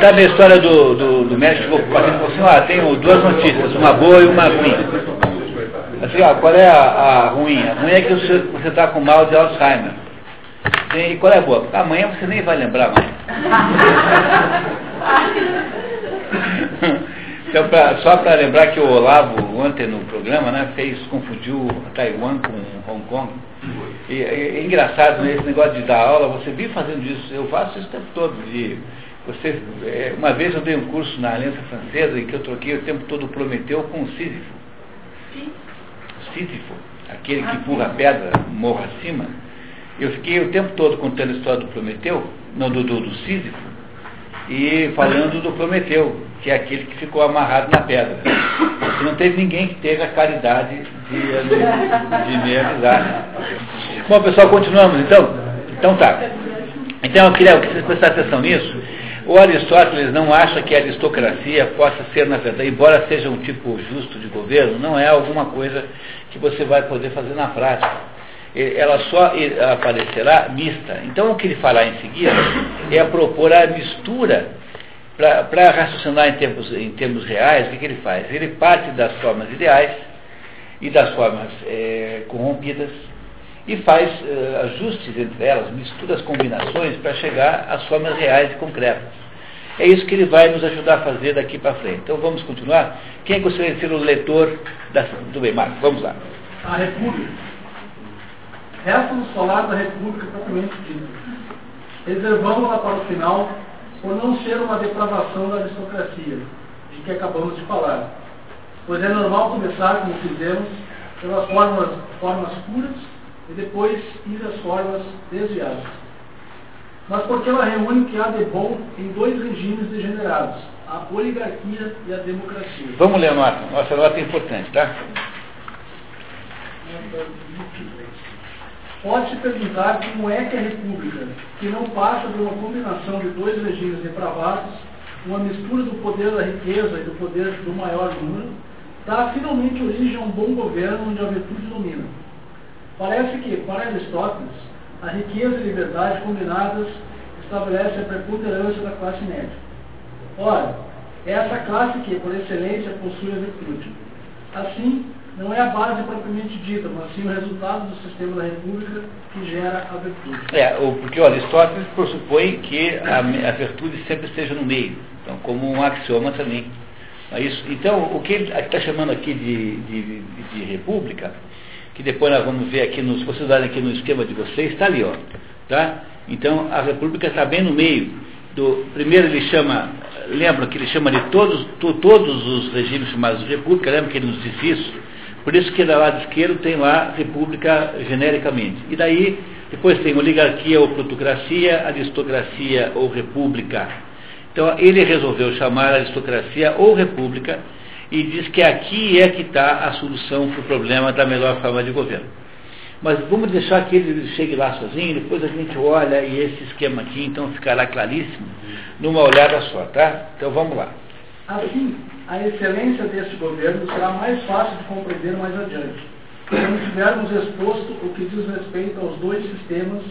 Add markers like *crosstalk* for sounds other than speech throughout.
Sabe a história do, do, do médico que assim, ah, tenho duas notícias, uma boa e uma ruim. Assim, qual é a, a ruim? A ruim é que você está com mal de Alzheimer. E qual é a boa? Amanhã você nem vai lembrar mais. *laughs* então, pra, só para lembrar que o Olavo, ontem no programa, né, fez, confundiu Taiwan com Hong Kong. E, e é engraçado, né, esse negócio de dar aula, você vive fazendo isso, eu faço isso o tempo todo. De, você, é, uma vez eu dei um curso na Aliança Francesa em que eu troquei o tempo todo Prometeu com Sísifo. Sísifo, aquele que empurra a pedra morro acima. Eu fiquei o tempo todo contando a história do Prometeu, não do, do, do Sísifo, e falando do Prometeu, que é aquele que ficou amarrado na pedra. E não teve ninguém que teve a caridade de, de me avisar. Bom, pessoal, continuamos então? Então tá. Então eu queria que vocês prestassem atenção nisso. O Aristóteles não acha que a aristocracia possa ser, na verdade, embora seja um tipo justo de governo, não é alguma coisa que você vai poder fazer na prática. Ela só aparecerá mista. Então, o que ele fará em seguida é propor a mistura para raciocinar em termos, em termos reais, o que, que, ele faz? Ele parte das formas ideais e das formas é, corrompidas e faz uh, ajustes entre elas, mistura as combinações para chegar às formas reais e concretas. É isso que ele vai nos ajudar a fazer daqui para frente. Então vamos continuar. Quem gostaria de ser o leitor da, do bem, Marcos? Vamos lá. A República. Resta-nos falar da República propriamente dita. Reservamos-la para o final, por não ser uma depravação da aristocracia, de que acabamos de falar. Pois é normal começar, como fizemos, pelas formas, formas puras e depois ir às formas desviadas. Mas porque ela reúne o que há de bom em dois regimes degenerados, a oligarquia e a democracia. Vamos ler a nota. Nossa nota é importante, tá? Pode-se perguntar como é que a República, que não passa de uma combinação de dois regimes depravados, uma mistura do poder da riqueza e do poder do maior número, dá finalmente origem a um bom governo onde a virtude domina. Parece que, para Aristóteles, a riqueza e liberdade combinadas estabelecem a preponderância da classe média. Ora, é essa classe que, por excelência, possui a virtude. Assim, não é a base propriamente dita, mas sim o resultado do sistema da República que gera a virtude. É, porque Aristóteles pressupõe que a, a virtude sempre esteja no meio, então, como um axioma também. É isso, então, o que ele está chamando aqui de, de, de república que depois nós vamos ver aqui, nos, vocês olharem aqui no esquema de vocês, está ali, ó. Tá? Então a República está bem no meio. Do, primeiro ele chama, lembra que ele chama de todos, to, todos os regimes chamados de República, lembra que ele nos disse isso? Por isso que do lado esquerdo tem lá República genericamente. E daí, depois tem oligarquia ou plutocracia, aristocracia ou república. Então ele resolveu chamar aristocracia ou república e diz que aqui é que está a solução para o problema da melhor forma de governo. Mas vamos deixar que ele chegue lá sozinho, depois a gente olha e esse esquema aqui então ficará claríssimo numa olhada só, tá? Então vamos lá. Assim, a excelência deste governo será mais fácil de compreender mais adiante, quando tivermos exposto o que diz respeito aos dois sistemas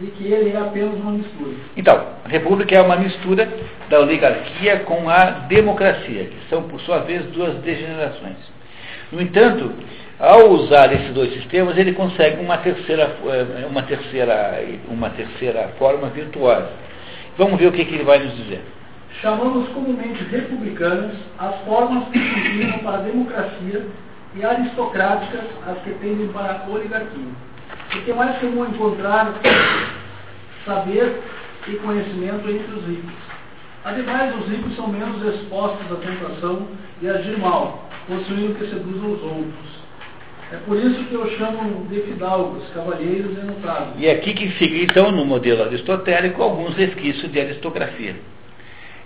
e que ele é apenas uma mistura. Então, a república é uma mistura da oligarquia com a democracia, que são, por sua vez, duas degenerações. No entanto, ao usar esses dois sistemas, ele consegue uma terceira, eh, uma terceira, uma terceira forma virtuosa. Vamos ver o que, que ele vai nos dizer. Chamamos comumente republicanas as formas que se inclinam para a democracia e aristocráticas as que tendem para a oligarquia. Porque é mais comum encontrar saber e conhecimento entre os ricos. Ademais, os ricos são menos expostos à tentação de agir mal, possuindo que seduzam os outros. É por isso que eu chamo de fidalgos, cavalheiros e notáveis. E aqui que fica, então, no modelo aristotélico, alguns resquícios de aristocracia.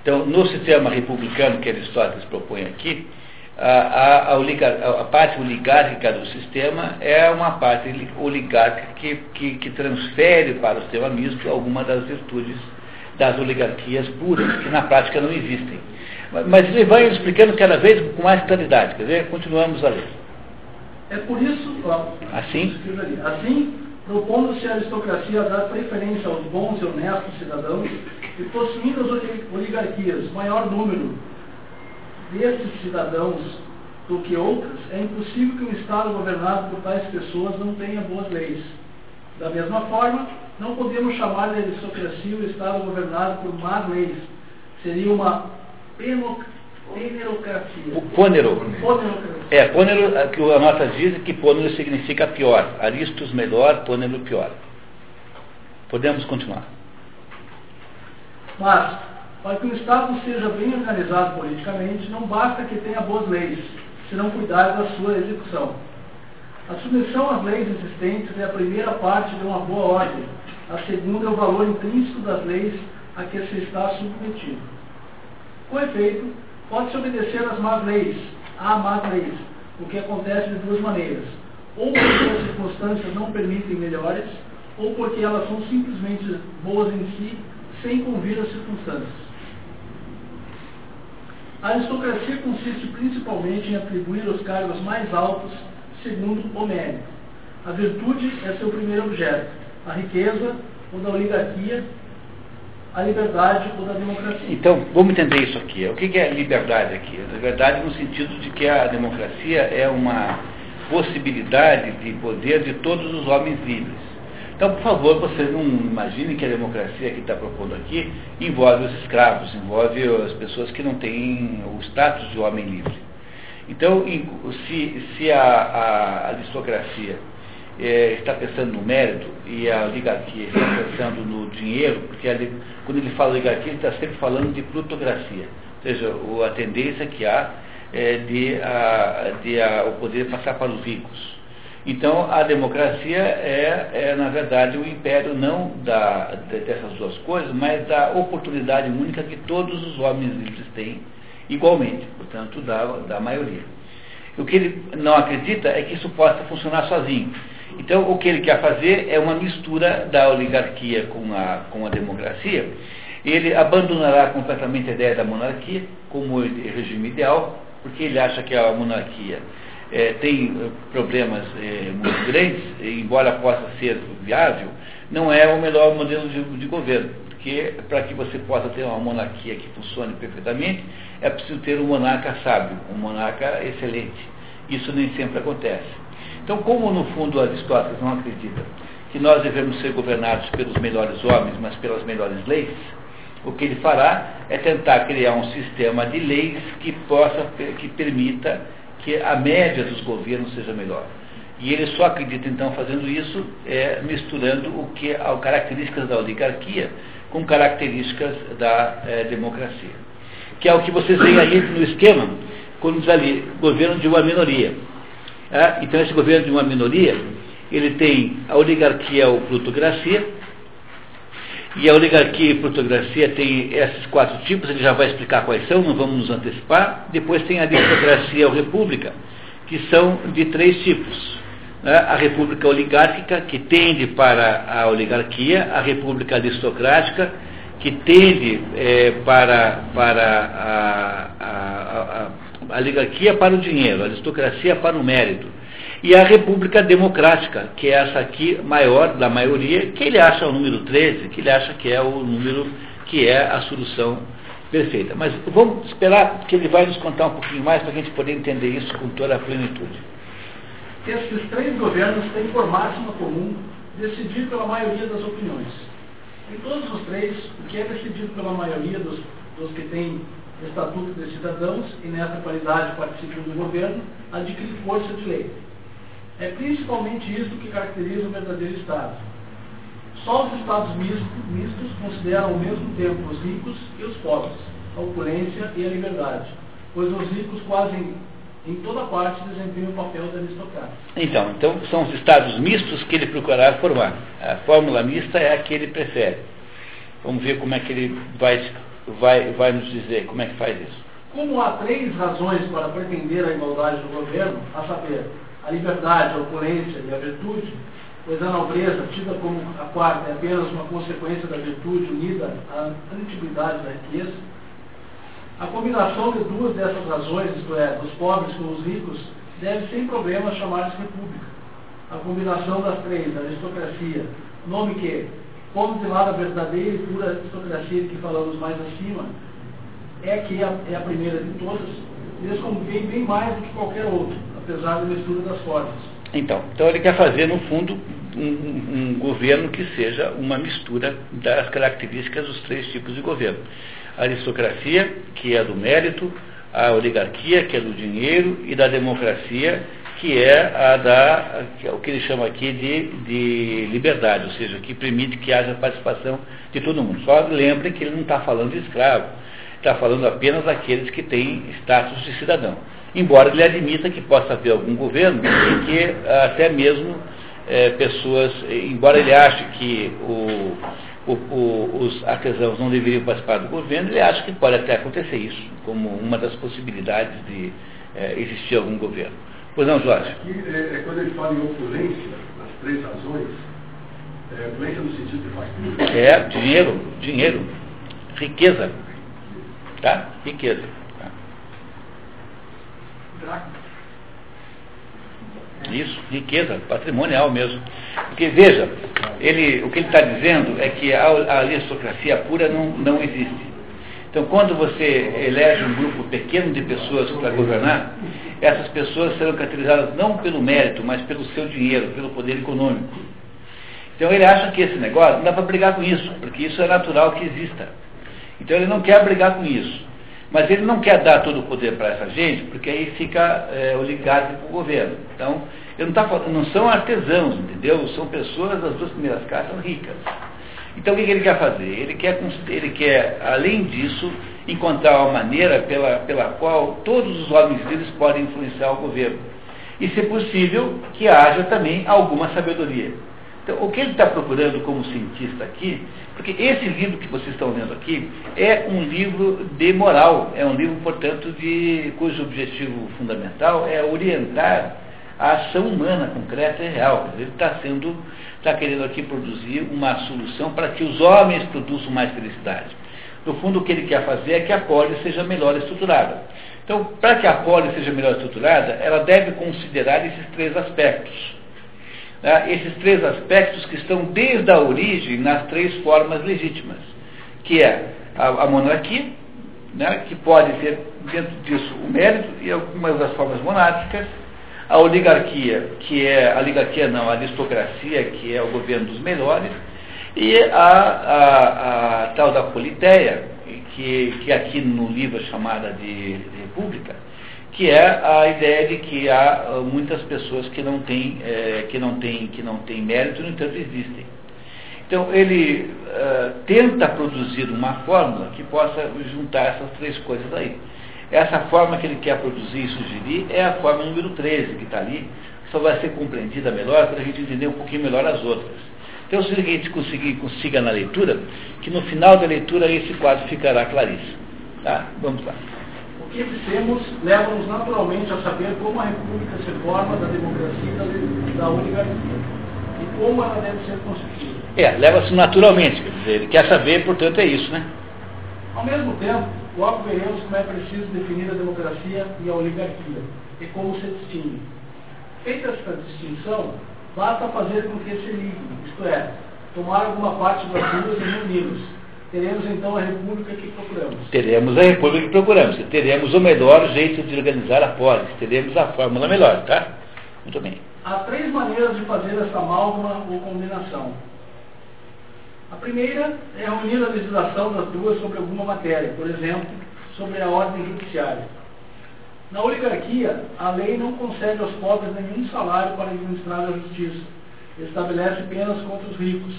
Então, no sistema republicano que Aristóteles propõe aqui, a, a, a, parte oligárquica do sistema é uma parte oligárquica que, que, que, transfere para o sistema misto alguma das virtudes das oligarquias puras, que na prática não existem. Mas ele vai explicando cada vez com mais claridade. Quer ver? Continuamos a ler. É por isso, ó, assim, assim propondo-se a aristocracia a dar preferência aos bons e honestos cidadãos, E possuindo as oligarquias maior número desses cidadãos do que outras, é impossível que um Estado governado por tais pessoas não tenha boas leis. Da mesma forma, não podemos chamar de aristocracia o Estado governado por más leis. Seria uma penerocracia. O pônero. É, pônero, que a nota diz que pônero significa pior. Aristos melhor, pônero pior. Podemos continuar. Mas, para que o Estado seja bem organizado politicamente, não basta que tenha boas leis, se não cuidar da sua execução. A submissão às leis existentes é a primeira parte de uma boa ordem. A segunda é o valor intrínseco das leis a que se está submetido. Com efeito, pode-se obedecer às más leis, à más leis, o que acontece de duas maneiras. Ou porque as circunstâncias não permitem melhores, ou porque elas são simplesmente boas em si, sem convir às circunstâncias. A aristocracia consiste principalmente em atribuir os cargos mais altos segundo o mérito. A virtude é seu primeiro objeto, a riqueza ou da oligarquia, a liberdade ou da democracia. Então, vamos entender isso aqui. O que é liberdade aqui? Liberdade no sentido de que a democracia é uma possibilidade de poder de todos os homens livres. Então, por favor, vocês não imaginem que a democracia que está propondo aqui envolve os escravos, envolve as pessoas que não têm o status de homem livre. Então, se, se a, a aristocracia é, está pensando no mérito e a oligarquia está pensando no dinheiro, porque ali, quando ele fala oligarquia, ele está sempre falando de plutocracia, ou seja, a tendência que há é de, a, de a, o poder passar para os ricos. Então, a democracia é, é, na verdade, o império não da, dessas duas coisas, mas da oportunidade única que todos os homens livres têm igualmente, portanto, da, da maioria. O que ele não acredita é que isso possa funcionar sozinho. Então, o que ele quer fazer é uma mistura da oligarquia com a, com a democracia. Ele abandonará completamente a ideia da monarquia como regime ideal, porque ele acha que a monarquia é, tem eh, problemas é, muito grandes, embora possa ser viável, não é o melhor modelo de, de governo. Porque para que você possa ter uma monarquia que funcione perfeitamente, é preciso ter um monarca sábio, um monarca excelente. Isso nem sempre acontece. Então, como no fundo Aristóteles não acredita que nós devemos ser governados pelos melhores homens, mas pelas melhores leis, o que ele fará é tentar criar um sistema de leis que possa, que permita que a média dos governos seja melhor. E ele só acredita, então, fazendo isso, é, misturando o que as características da oligarquia com características da é, democracia. Que é o que vocês veem aí no esquema, quando diz ali, governo de uma minoria. É, então, esse governo de uma minoria, ele tem a oligarquia ou plutocracia, e a oligarquia e plutocracia tem esses quatro tipos, ele já vai explicar quais são, não vamos nos antecipar. Depois tem a aristocracia ou república, que são de três tipos. Né? A república oligárquica, que tende para a oligarquia, a república aristocrática, que tende é, para, para a, a, a, a oligarquia para o dinheiro, a aristocracia para o mérito e a República Democrática, que é essa aqui maior da maioria, que ele acha o número 13, que ele acha que é o número que é a solução perfeita. Mas vamos esperar que ele vai nos contar um pouquinho mais para a gente poder entender isso com toda a plenitude. Esses três governos têm por máxima comum decidir pela maioria das opiniões. Em todos os três, o que é decidido pela maioria dos, dos que têm estatuto de cidadãos e nessa qualidade participam do governo, adquire força de lei. É principalmente isso que caracteriza o verdadeiro Estado. Só os Estados mistos, mistos consideram ao mesmo tempo os ricos e os pobres, a opulência e a liberdade, pois os ricos quase em, toda parte desempenham o papel da aristocrata. Então, então, são os Estados mistos que ele procurará formar. A fórmula mista é a que ele prefere. Vamos ver como é que ele vai, vai, vai nos dizer como é que faz isso. Como há três razões para pretender a igualdade do governo, a saber, a liberdade, a opulência e a virtude, pois a nobreza, tida como a quarta, é apenas uma consequência da virtude unida à antiguidade da riqueza, a combinação de duas dessas razões, isto é, dos pobres com os ricos, deve sem problema chamar-se república. A combinação das três, da aristocracia, nome que, pondo de lado a verdadeira e pura aristocracia que falamos mais acima, é que é a, é a primeira de todas, eles convivem bem mais do que qualquer outro, mistura das forças. Então, então ele quer fazer, no fundo, um, um, governo que seja uma mistura das características dos três tipos de governo. A aristocracia, que é do mérito, a oligarquia, que é do dinheiro, e da democracia, que é a da, é o que ele chama aqui de, de liberdade, ou seja, que permite que haja participação de todo mundo. Só lembrem que ele não está falando de escravo, está falando apenas daqueles que têm status de cidadão. Embora ele admita que possa haver algum governo em que até mesmo é, pessoas, embora ele ache que o, o, o, os artesãos não deveriam participar do governo, ele acha que pode até acontecer isso, como uma das possibilidades de é, existir algum governo. Pois não, Jorge? Aqui, é, é, quando ele fala em opulência, nas três razões, é, opulência no sentido de fartura. É, dinheiro, dinheiro, riqueza. Tá? Riqueza. Isso, riqueza, patrimonial mesmo. Porque veja, ele, o que ele está dizendo é que a, a aristocracia pura não, não existe. Então, quando você elege um grupo pequeno de pessoas para governar, essas pessoas serão caracterizadas não pelo mérito, mas pelo seu dinheiro, pelo poder econômico. Então, ele acha que esse negócio não dá para brigar com isso, porque isso é natural que exista. Então, ele não quer brigar com isso. Mas ele não quer dar todo o poder para essa gente, porque aí fica é, com o governo. Então, ele não, tá, não são artesãos, entendeu? São pessoas das duas primeiras casas ricas. Então, o que, que ele quer fazer? Ele quer, ele quer, além disso, encontrar uma maneira pela, pela qual todos os homens livres podem influenciar o governo. E, se possível, que haja também alguma sabedoria. Então, o que ele está procurando como cientista aqui, porque esse livro que vocês estão vendo aqui é um livro de moral, é um livro, portanto, de, cujo objetivo fundamental é orientar a ação humana concreta e real. Ele está sendo, está querendo aqui produzir uma solução para que os homens produzam mais felicidade. No fundo, o que ele quer fazer é que a polis seja melhor estruturada. Então, para que a polis seja melhor estruturada, ela deve considerar esses três aspectos né, esses três aspectos que estão desde a origem nas três formas legítimas, que é a, a monarquia, né, que pode ter dentro disso o mérito e algumas das formas monárquicas, a oligarquia, que é a oligarquia não, a aristocracia, que é o governo dos melhores, e a, a, a tal da politeia, que, que aqui no livro é chamada de, de república, que é a ideia de que há ah, muitas pessoas que não têm, é, que não têm, que não têm mérito, no entanto existem. Então ele uh, tenta produzir uma fórmula que possa juntar essas três coisas aí. Essa forma que ele quer produzir e sugerir é a forma número 13 que está ali, só vai ser compreendida melhor para a gente entender um pouquinho melhor as outras. Então, se a gente conseguir, consiga na leitura, que no final da leitura esse quadro ficará claríssimo. Tá? Vamos lá que dissemos leva-nos naturalmente a saber como a República se forma da democracia e da, oligarquia e como ela deve ser constituída. É, leva-se naturalmente, quer dizer, ele quer saber, portanto é isso, né? Ao mesmo tempo, logo veremos como é preciso definir a democracia e a oligarquia e como se distingue. Feita esta distinção, basta fazer com que se liguem, isto é, tomar alguma parte das duas e uni-los Teremos então a república que procuramos. Teremos a república que procuramos. Teremos o melhor jeito de organizar a polis. Teremos a fórmula melhor, tá? Muito bem. Há três maneiras de fazer essa amálgama ou combinação. A primeira é reunir a legislação das duas sobre alguma matéria, por exemplo, sobre a ordem judiciária. Na oligarquia, a lei não concede aos pobres nenhum salário para administrar a justiça. Estabelece penas contra os ricos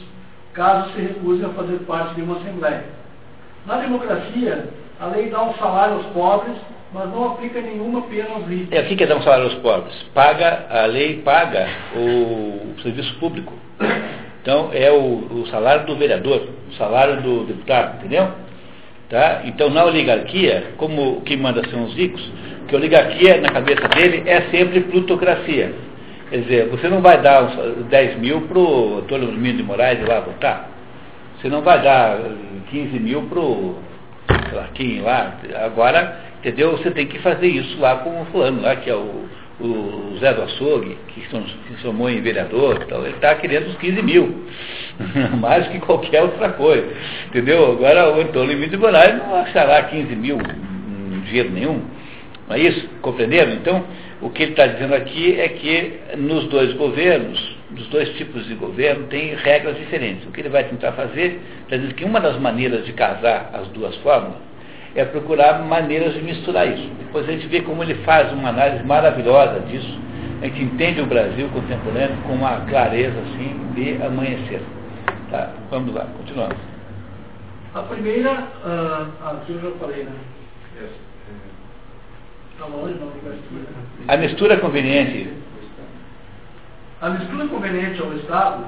caso se recuse a fazer parte de uma Assembleia. Na democracia, a lei dá um salário aos pobres, mas não aplica nenhuma pena aos ricos. É, o que é dar um salário aos pobres? Paga, a lei paga o, o serviço público. Então, é o, o, salário do vereador, o salário do deputado, entendeu? Tá? Então, na oligarquia, como o que manda são os ricos, que a oligarquia, na cabeça dele, é sempre plutocracia. Quer dizer, você não vai dar 10 mil para o Antônio Mino de Moraes ir lá votar. Você não vai dar 15 mil para o quem lá. Agora, entendeu? Você tem que fazer isso lá com o fulano lá, que é o, o Zé do Açougue, que se transformou em vereador, então, ele está querendo os 15 mil, *laughs* mais que qualquer outra coisa. Entendeu? Agora o Antônio Limite de Moraes não achará 15 mil em dinheiro nenhum. Não é isso? Compreenderam? Então, o que ele está dizendo aqui é que nos dois governos, dos dois tipos de governo, tem regras diferentes. O que ele vai tentar fazer, está dizendo que uma das maneiras de casar as duas fórmulas é procurar maneiras de misturar isso. Depois a gente vê como ele faz uma análise maravilhosa disso. A gente entende o Brasil contemporâneo com uma clareza assim de amanhecer. Tá, vamos lá, continuamos. A primeira, uh, aqui eu já falei, né? A mistura conveniente. A mistura conveniente ao Estado,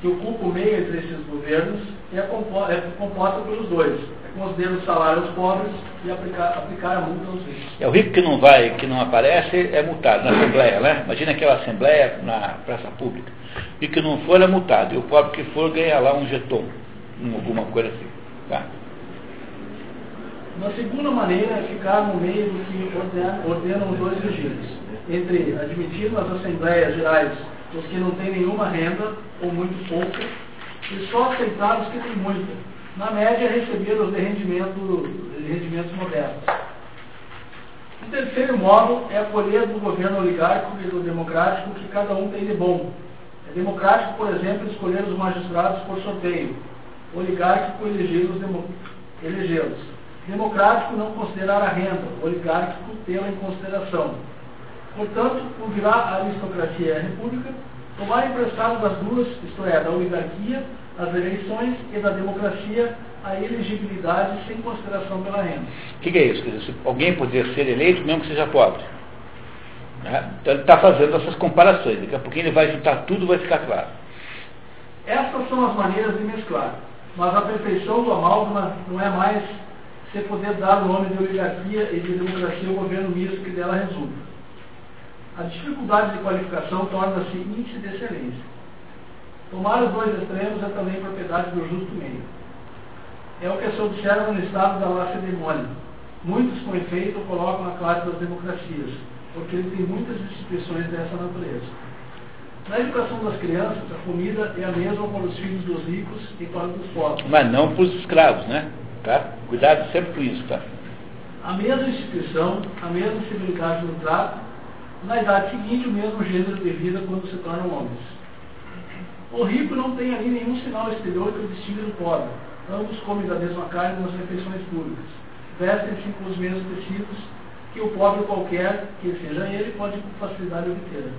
que ocupa o meio entre esses governos, é, composta, é composta pelos dois conceder o salário aos pobres e aplicar, aplicar a multa aos ricos. É o rico que não vai, que não aparece, é multado na Assembleia, né? Imagina aquela Assembleia na praça pública. E que não for é multado. E o pobre que for ganha lá um jeton, alguma coisa assim. Tá? Uma segunda maneira é ficar no meio do que ordenam, os dois regimes, entre admitir nas Assembleias Gerais os que não têm nenhuma renda, ou muito pouca, e só aceitar os que têm muita na média, receberam os rendimentos, rendimentos modestos. O terceiro modo é acolher do governo oligárquico e do democrático que cada um tem de bom. É democrático, por exemplo, escolher os magistrados por sorteio. Oligárquico, elegê-los. Elegê democrático, não considerar a renda. Oligárquico, tê-la em consideração. Portanto, o a aristocracia e a república, tomar emprestado das duas, isto é, da oligarquia, as eleições e da democracia a elegibilidade sem consideração pela renda. O que, que, é isso? Quer dizer, alguém poder ser eleito mesmo que seja pobre. Né? Então ele está fazendo essas comparações. Daqui a pouquinho ele vai juntar tudo vai ficar claro. Essas são as maneiras de mesclar. Mas a perfeição do amálgama não é mais você poder dar o nome de oligarquia e de democracia ao governo misto que dela resulta. A dificuldade de qualificação torna-se índice de excelência. Tomar os dois extremos é também propriedade do justo meio. É o que se observa no estado da lacedemônia. Muitos, com efeito, colocam a classe das democracias, porque ele tem muitas instituições dessa natureza. Na educação das crianças, a comida é a mesma para os filhos dos ricos e para os pobres. Mas não para os escravos, né? Tá? Cuidado sempre com isso, tá? A mesma instituição, a mesma civilidade no trato, na idade seguinte, o mesmo gênero de vida quando se tornam homens. O rico não tem ali nenhum sinal exterior que o distinga do pobre. Ambos comem da mesma carne nas refeições públicas. Vestem-se com os mesmos tecidos que o pobre qualquer, que seja ele, pode com facilidade obter.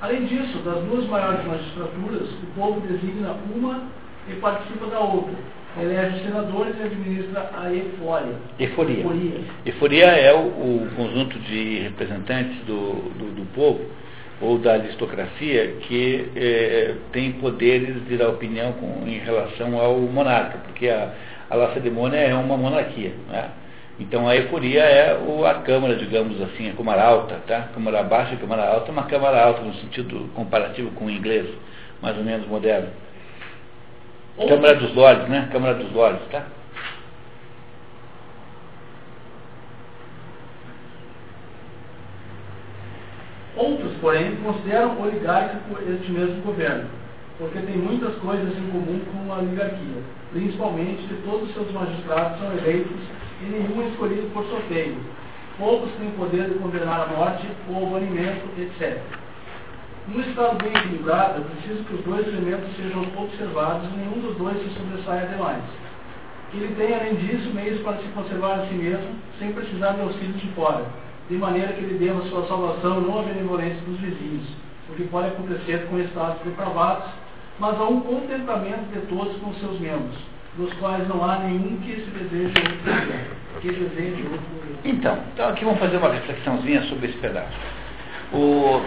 Além disso, das duas maiores magistraturas, o povo designa uma e participa da outra. Elege senadores e administra a. Eforia. Eforia, eforia é o, o, conjunto de representantes do, do, do povo ou da aristocracia que é, tem poderes de dar opinião com, em relação ao monarca, porque a, a Lacedemônia é uma monarquia. Né? Então a euforia é o, a Câmara, digamos assim, a Câmara Alta, tá? Câmara Baixa e Câmara Alta, uma Câmara Alta no sentido comparativo com o inglês, mais ou menos moderno. Câmara dos Lordes, né? Câmara dos Lordes, tá? Outros, porém, consideram oligárquico este mesmo governo, porque tem muitas coisas em comum com a oligarquia, principalmente que todos os seus magistrados são eleitos e nenhum é escolhido por sorteio. Poucos têm poder de condenar a morte ou banimento, etc. Num Estado bem equilibrado, é preciso que os dois elementos sejam observados e nenhum dos dois se sobressaia demais. Que ele tenha, além disso, meios para se conservar a si mesmo, sem precisar de auxílio de fora de maneira que ele deva sua salvação não à benevolência dos vizinhos, o que pode acontecer com estados depravados, mas a um contentamento de todos com seus membros, dos quais não há nenhum que se deseje outro que deseje outro. Então, então aqui vamos fazer uma reflexãozinha sobre esse pedaço. O,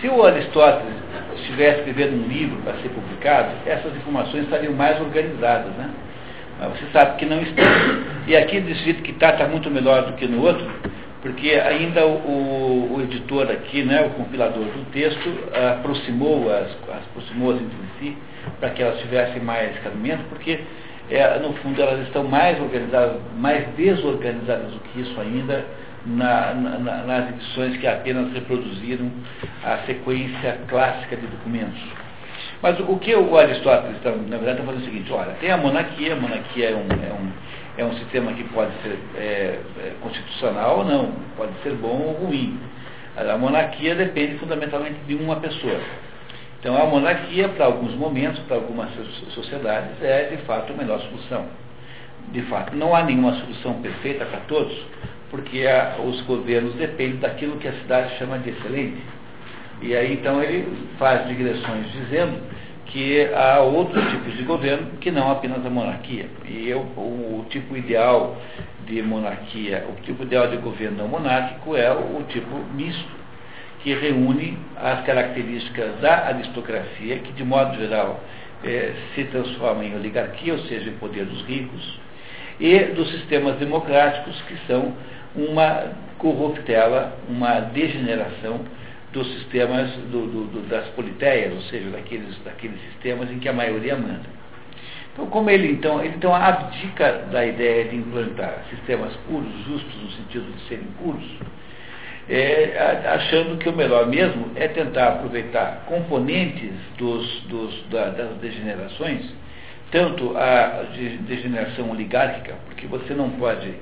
se o Aristóteles estivesse escrevendo um livro para ser publicado, essas informações estariam mais organizadas, né? Mas você sabe que não estão. E aqui, jeito que está, está muito melhor do que no outro, porque ainda o, o, editor aqui, né, o compilador do texto, aproximou-as aproximou entre si para que elas tivessem mais cabimento, porque é, no fundo elas estão mais organizadas, mais desorganizadas do que isso ainda na, na, nas edições que apenas reproduziram a sequência clássica de documentos. Mas o que o Aristóteles, está, na verdade, está fazendo é o seguinte, olha, tem a monarquia, a monarquia é um, é um, é um sistema que pode ser é, é, constitucional ou não, pode ser bom ou ruim. A monarquia depende fundamentalmente de uma pessoa. Então a monarquia, para alguns momentos, para algumas sociedades, é de fato a melhor solução. De fato, não há nenhuma solução perfeita para todos, porque a, os governos dependem daquilo que a cidade chama de excelente. E aí então ele faz digressões dizendo que há outros tipos de governo que não apenas a monarquia. E eu, o, o tipo ideal de monarquia, o tipo ideal de governo não monárquico é o, o tipo misto, que reúne as características da aristocracia, que de modo geral eh, se transforma em oligarquia, ou seja, em poder dos ricos, e dos sistemas democráticos, que são uma corruptela, uma degeneração dos sistemas do, do, do, das politeias, ou seja, daqueles, daqueles sistemas em que a maioria manda. Então, como ele então, ele então abdica da ideia de implantar sistemas puros, justos no sentido de serem puros, é, achando que o melhor mesmo é tentar aproveitar componentes dos, dos, da, das degenerações, tanto a degeneração oligárquica, porque você não pode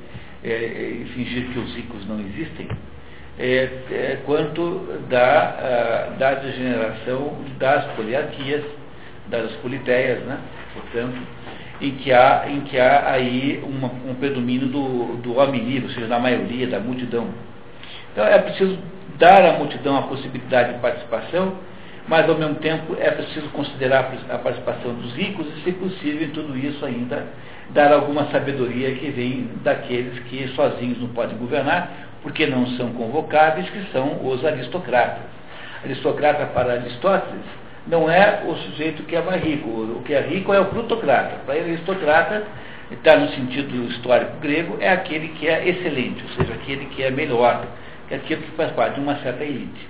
é, é, fingir que os ricos não existem, é, é, quanto da, a, da degeneração das poliarquias, das politeias, né? portanto, em que há, em que há aí uma, um predomínio do, do homem livre, ou seja, da maioria, da multidão. Então é preciso dar à multidão a possibilidade de participação, mas ao mesmo tempo é preciso considerar a participação dos ricos e, se possível, em tudo isso ainda dar alguma sabedoria que vem daqueles que sozinhos não podem governar, porque não são convocáveis, que são os aristocratas. Aristocrata para Aristóteles não é o sujeito que é mais rico, o que é rico é o plutocrata. Para ele, aristocrata, está no sentido histórico grego, é aquele que é excelente, ou seja, aquele que é melhor, que é aquele que faz parte de uma certa elite.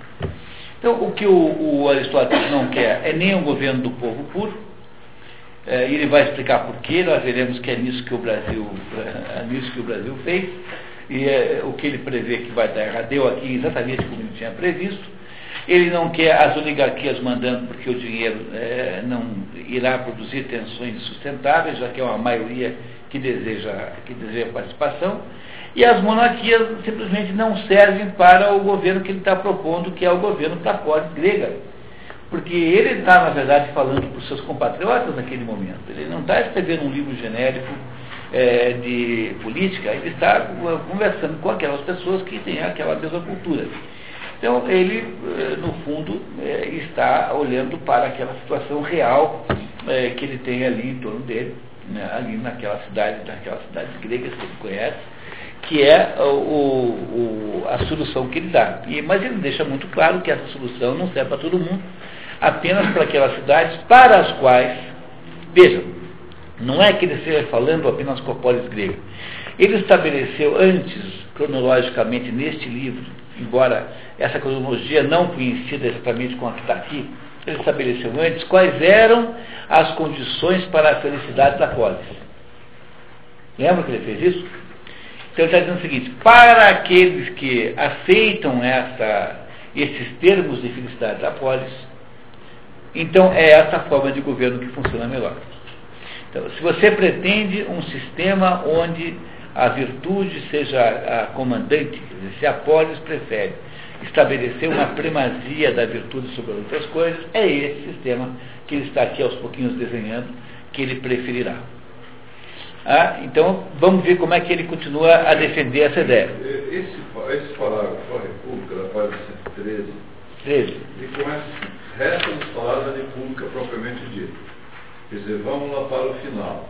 Então, o que o, o Aristóteles não quer é nem o governo do povo puro, é, ele vai explicar por quê, nós veremos que é nisso que o Brasil, é nisso que o Brasil fez, e é, o que ele prevê que vai dar errado, deu aqui exatamente como ele tinha previsto. Ele não quer as oligarquias mandando porque o dinheiro é, não irá produzir tensões sustentáveis, já que é uma maioria que deseja, que deseja participação. E as monarquias simplesmente não servem para o governo que ele está propondo, que é o governo da corte grega porque ele está, na verdade, falando para os seus compatriotas naquele momento. Ele não está escrevendo um livro genérico é, de política, ele está conversando com aquelas pessoas que têm aquela mesma cultura. Então, ele, é, no fundo, é, está olhando para aquela situação real é, que ele tem ali em torno dele, né, ali naquela cidade, naquelas cidades gregas que ele conhece, que é o, o, a solução que ele dá. E, mas ele deixa muito claro que essa solução não serve para todo mundo, apenas para aquelas cidades para as quais, vejam, não é que ele esteja falando apenas com a polis grega. Ele estabeleceu antes, cronologicamente, neste livro, embora essa cronologia não coincida exatamente com a que está aqui, ele estabeleceu antes quais eram as condições para a felicidade da polis. Lembra que ele fez isso? Então ele está dizendo o seguinte, para aqueles que aceitam essa, esses termos de felicidade da polis, então é essa forma de governo que funciona melhor. Então, se você pretende um sistema onde a virtude seja a comandante, se a polis prefere estabelecer uma primazia da virtude sobre outras coisas, é esse sistema que ele está aqui aos pouquinhos desenhando, que ele preferirá. Ah, então, vamos ver como é que ele continua a defender essa ideia. Esse, esse parágrafo, a República, da página 113, 13. ele começa resta-nos falar da República propriamente dita. Quer dizer, vamos lá para o final.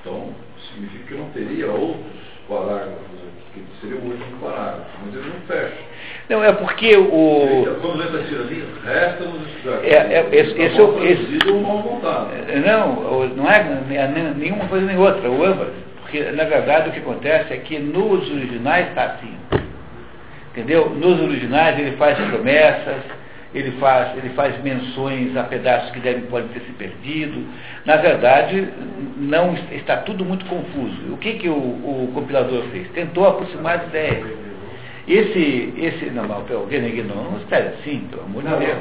Então, significa que não teria outros parágrafos aqui, que seria o último parágrafo, mas ele não fecha. Não, é porque o. Estudar. É, é, esse, esse, tá esse, montado. É, não, não é nenhuma coisa nem outra, o ambas. Porque, na verdade, o que acontece é que nos originais está assim. Entendeu? Nos originais ele faz promessas, ele faz, ele faz menções a pedaços que devem, podem ter se perdido. Na verdade, não está tudo muito confuso. O que, que o, o compilador fez? Tentou aproximar as ideias. Esse, esse, não, o René Guénon não espera assim, pelo amor de Deus.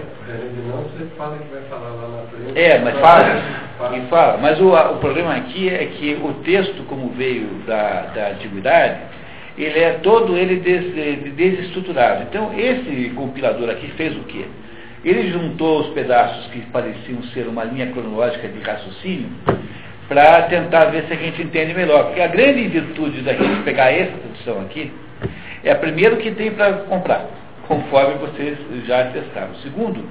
Não, você fala que vai falar lá na frente. É, mas fala, e fala. Mas o, o problema aqui é que o texto, como veio da, da antiguidade, ele é todo ele des, desestruturado. Então, esse compilador aqui fez o quê? Ele juntou os pedaços que pareciam ser uma linha cronológica de raciocínio para tentar ver se a gente entende melhor. Porque a grande virtude da gente pegar essa tradução aqui é primeiro que tem para comprar, conforme vocês já testaram. O segundo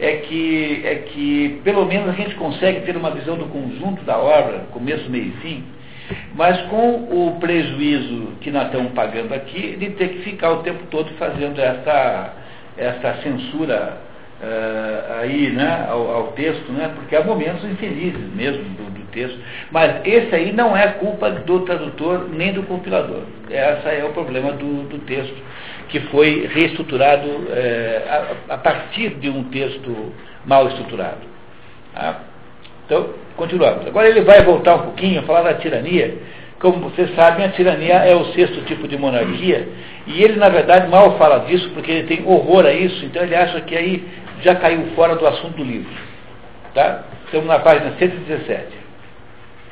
é que, é que pelo menos a gente consegue ter uma visão do conjunto da obra, começo, meio e fim, mas com o prejuízo que nós estamos pagando aqui de ter que ficar o tempo todo fazendo essa, essa censura uh, aí né, ao, ao, texto, né, porque há momentos infelizes mesmo do, do, texto. Mas esse aí não é culpa do tradutor nem do compilador. Esse é o problema do, do texto, que foi reestruturado uh, a, a, partir de um texto mal estruturado. Tá? Então, continuamos. Agora ele vai voltar um pouquinho a falar da tirania. Como vocês sabem, a tirania é o sexto tipo de monarquia, e ele, na verdade, mal fala disso, porque ele tem horror a isso, então ele acha que aí já caiu fora do assunto do livro. Tá? Estamos na página 117.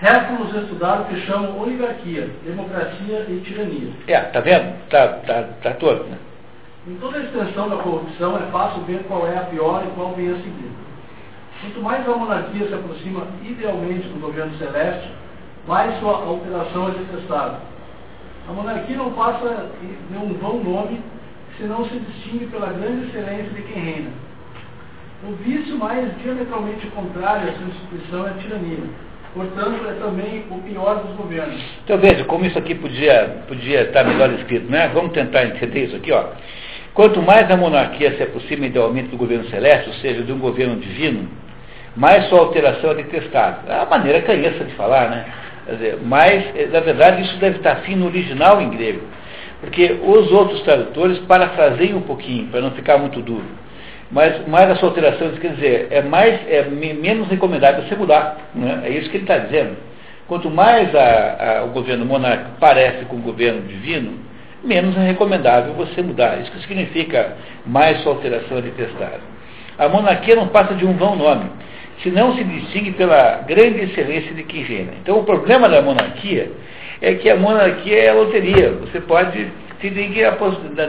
Resta-nos estudar o que chamam oligarquia, democracia e tirania. É, tá vendo? Tá, tá, tá todo, né? Em toda a extensão da corrupção é fácil ver qual é a pior e qual vem a seguir. Quanto mais a monarquia se aproxima idealmente do governo celeste, mais sua alteração é detestável. A monarquia não passa de um vão nome, se não se distingue pela grande excelência de quem reina. O vício mais diametralmente contrário à sua instituição é a tirania. Portanto, é também o pior dos governos. Então veja como isso aqui podia, podia estar melhor escrito, né? Vamos tentar entender isso aqui, ó. Quanto mais a monarquia se aproxima idealmente do governo celeste, ou seja, de um governo divino, mais sua alteração é detestável. É a maneira canhessa de falar, né? Dizer, mas, eh, na verdade, isso deve estar assim no original em grego. Porque os outros tradutores parafraseiam um pouquinho, para não ficar muito duro. Mas mais a sua alteração, quer dizer, é, mais, é menos recomendável você mudar. Né? É isso que ele está dizendo. Quanto mais a, a, o governo monárquico parece com o governo divino, menos é recomendável você mudar. Isso que significa mais sua alteração é detestável. A monarquia não passa de um vão nome, se não se distingue pela grande excelência de quem reina. Então o problema da monarquia é que a monarquia é a loteria. Você pode se tem que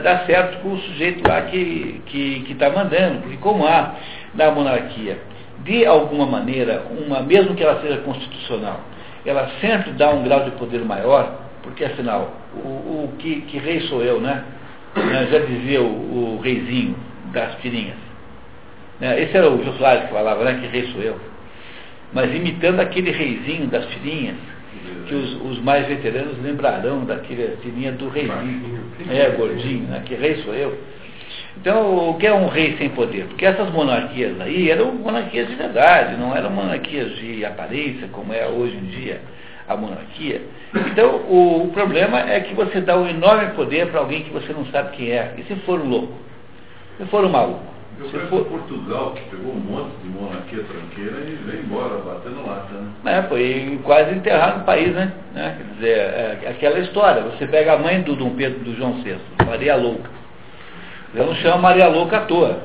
dar certo com o sujeito lá que está que, que tá mandando, porque como há na monarquia, de alguma maneira, uma, mesmo que ela seja constitucional, ela sempre dá um grau de poder maior, porque afinal, o, o que, que, rei sou eu, né? né já dizia o, o reizinho das tirinhas. Né? Esse era o Jô que falava, né? Que rei sou eu. Mas imitando aquele reizinho das tirinhas, que os, os, mais veteranos lembrarão daquele tirinha do reizinho. É, gordinho, né? Que rei sou eu. Então, o que é um rei sem poder? Porque essas monarquias aí eram monarquias de verdade, não eram monarquias de aparência, como é hoje em dia a monarquia. Então, o, o problema é que você dá um enorme poder para alguém que você não sabe quem é. E se for um louco? Se for um maluco? Eu Se for... Portugal, que pegou um monte de monarquia tranqueira e veio embora, batendo lata, né? É, foi quase enterrado no país, né? É, quer dizer, é, aquela história, você pega a mãe do Dom Pedro, do João VI, Maria Louca. Eu não chamo Maria Louca à toa.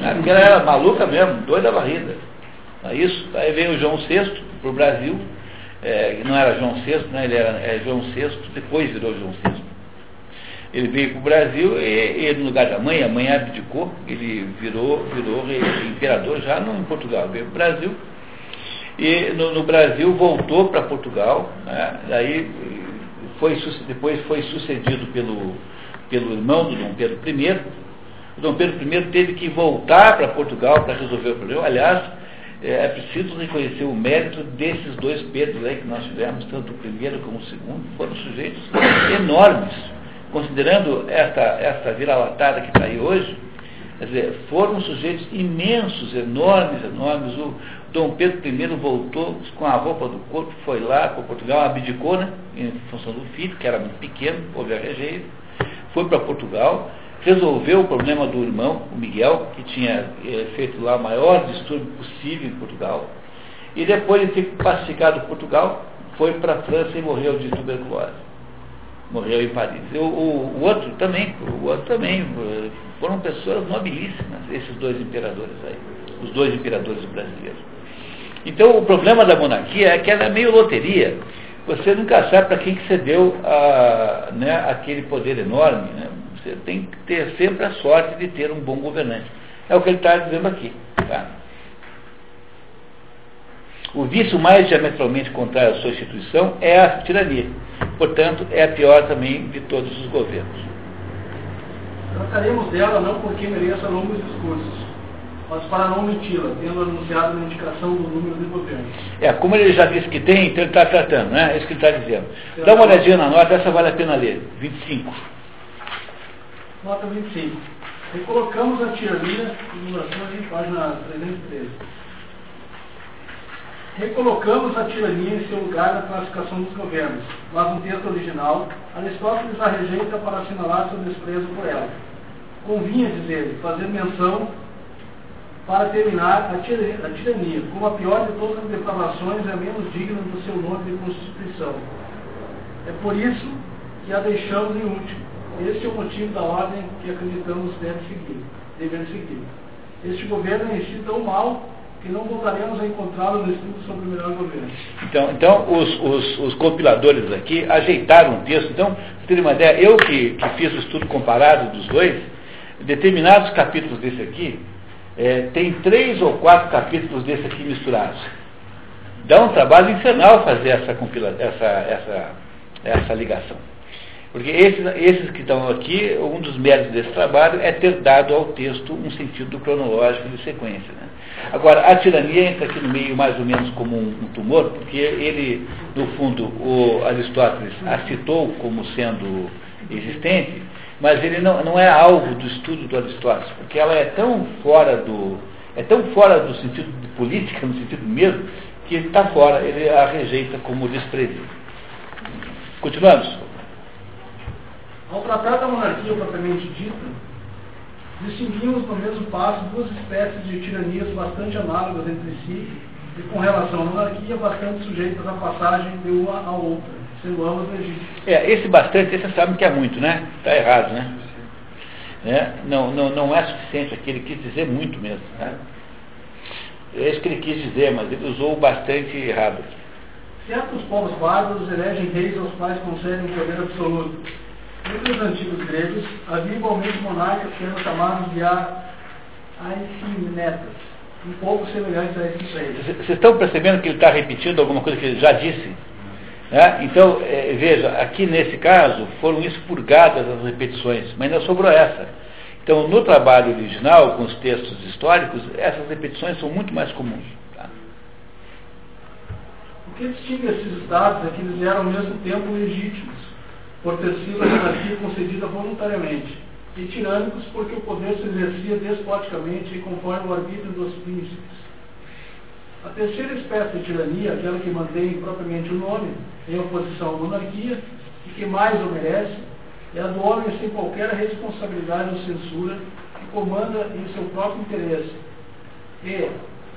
Né? Porque ela era maluca mesmo, doida varrida. É isso. Aí veio o João VI para o Brasil, é, não era João VI, né? ele era é, João VI, depois virou João VI. Ele veio para o Brasil, e, e, no lugar da mãe, a mãe abdicou, ele virou, virou imperador já no, em Portugal. Veio para o Brasil, e no, no Brasil voltou para Portugal, né, daí foi, depois foi sucedido pelo, pelo irmão do Dom Pedro I. O Dom Pedro I teve que voltar para Portugal para resolver o problema. Aliás, é, é preciso reconhecer o mérito desses dois Pedros aí que nós tivemos, tanto o primeiro como o segundo, foram sujeitos enormes considerando essa, essa vira-latada que está aí hoje, quer dizer, foram sujeitos imensos, enormes, enormes. O Dom Pedro I voltou com a roupa do corpo, foi lá para Portugal, abdicou, né, em função do filho, que era muito pequeno, houve a rejeito, foi para Portugal, resolveu o problema do irmão, o Miguel, que tinha é, feito lá o maior distúrbio possível em Portugal. E depois de ter pacificado Portugal, foi para a França e morreu de tuberculose. Morreu em Paris. O, o, o, outro também, o outro também, eh, foram pessoas nobilíssimas, esses dois imperadores aí, os dois imperadores brasileiros. Então o problema da monarquia é que ela é meio loteria. Você nunca sabe para quem que você deu a, né, aquele poder enorme. Né? Você tem que ter sempre a sorte de ter um bom governante. É o que ele está dizendo aqui. Tá? O vício mais diametralmente contrário à sua instituição é a tirania. Portanto, é a pior também de todos os governos. Trataremos dela não porque mereça longos discursos, mas para não menti-la, tendo anunciado a indicação do número de governos. É, como ele já disse que tem, então ele está tratando, né? É isso que ele está dizendo. Dá uma olhadinha na nota, essa vale a pena ler. 25. Nota 25. Recolocamos a tirania, em página 313. Recolocamos a tirania em seu lugar na classificação dos governos, mas no texto original, Aristóteles a rejeita para assinalar seu desprezo por ela. Convinha, diz ele, fazer menção para terminar a tirania, como a pior de todas as depravações é a menos digna do seu nome de Constituição. É por isso que a deixamos em último. Este é o motivo da ordem que acreditamos deve seguir, devemos seguir. Este governo é tão mal que não voltaremos a encontrá-lo no estudo sobre o melhor governo. Então, então os, os, os, compiladores aqui ajeitaram o texto. Então, você tem uma ideia, eu que, que fiz o estudo comparado dos dois, determinados capítulos desse aqui, é, tem três ou quatro capítulos desse aqui misturados. Dá um trabalho infernal fazer essa, compila, essa, essa, essa ligação. Porque esses, esses que estão aqui, um dos méritos desse trabalho é ter dado ao texto um sentido cronológico de sequência. Né? Agora, a tirania entra aqui no meio mais ou menos como um, um tumor, porque ele, no fundo, o Aristóteles a citou como sendo existente, mas ele não, não é alvo do estudo do Aristóteles, porque ela é tão fora do, é tão fora do sentido de política, no sentido mesmo, que está fora, ele a rejeita como desprezível. Continuamos. Ao tratar da monarquia propriamente dita, distinguimos no mesmo passo duas espécies de tiranias bastante análogas entre si e com relação à monarquia bastante sujeitas à passagem de uma à outra, sendo ambas legítimas. É, esse bastante, você sabe que é muito, né? Está errado, né? É, não, não, não é suficiente aqui, ele quis dizer muito mesmo. Né? É isso que ele quis dizer, mas ele usou bastante errado. Certos povos bárbaros elegem reis aos quais concedem poder absoluto entre os antigos gregos, havia igualmente monarcas que eram chamados de Aicinetas, um pouco semelhantes a esses reis. Vocês estão percebendo que ele está repetindo alguma coisa que ele já disse? É? Então, é, veja, aqui nesse caso foram expurgadas as repetições, mas ainda sobrou essa. Então, no trabalho original, com os textos históricos, essas repetições são muito mais comuns. Tá? O que distingue esses estados é que eles eram ao mesmo tempo legítimos por ter sido a monarquia concedida voluntariamente, e tirânicos porque o poder se exercia despoticamente e conforme o arbítrio dos príncipes. A terceira espécie de tirania, aquela que mantém propriamente o nome, em oposição à monarquia, e que mais o merece, é a do homem sem qualquer responsabilidade ou censura, que comanda em seu próprio interesse, e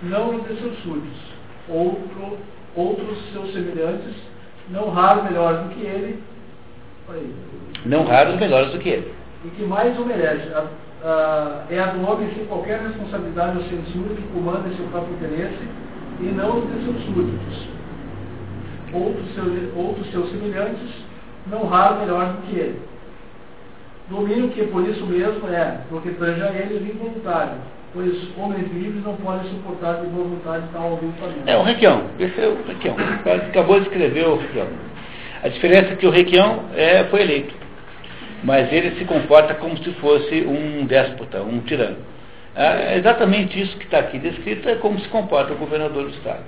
não o de seus súditos, outro, outros seus semelhantes, não raro melhores do que ele, não raros melhores do que ele. E que mais o merece. A, a, é a do homem sem qualquer responsabilidade ou censura que comanda em seu próprio interesse e não de seus súditos. Outros seus, outros seus semelhantes, não raro melhores do que ele. Domínio que por isso mesmo é, porque tange a eles involuntário, pois homens livres não podem suportar de boa vontade tal aviltamento. É o Requião, esse é o Requião. Acabou de escrever o Requião. A diferença é que o Requião é, foi eleito, mas ele se comporta como se fosse um déspota, um tirano. É exatamente isso que está aqui descrito, é como se comporta o governador do Estado.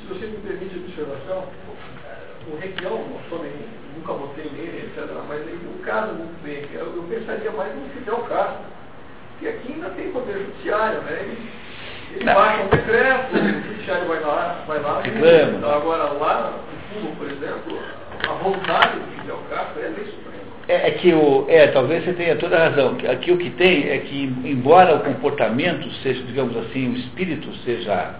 Se você me permite a observação, o Requião, nunca votei nele, etc., mas ele não casa muito bem. Eu, eu pensaria mais no Fidel Castro, que aqui ainda tem poder judiciário, né? Ele, ele baixa um decreto, o judiciário vai lá, vai lá. Agora lá Cuba, por exemplo, a vontade de Fidel Castro é a lei suprema. É, é, que o. É, talvez você tenha toda a razão. Aqui o que tem é que, embora o comportamento seja, digamos assim, o espírito seja,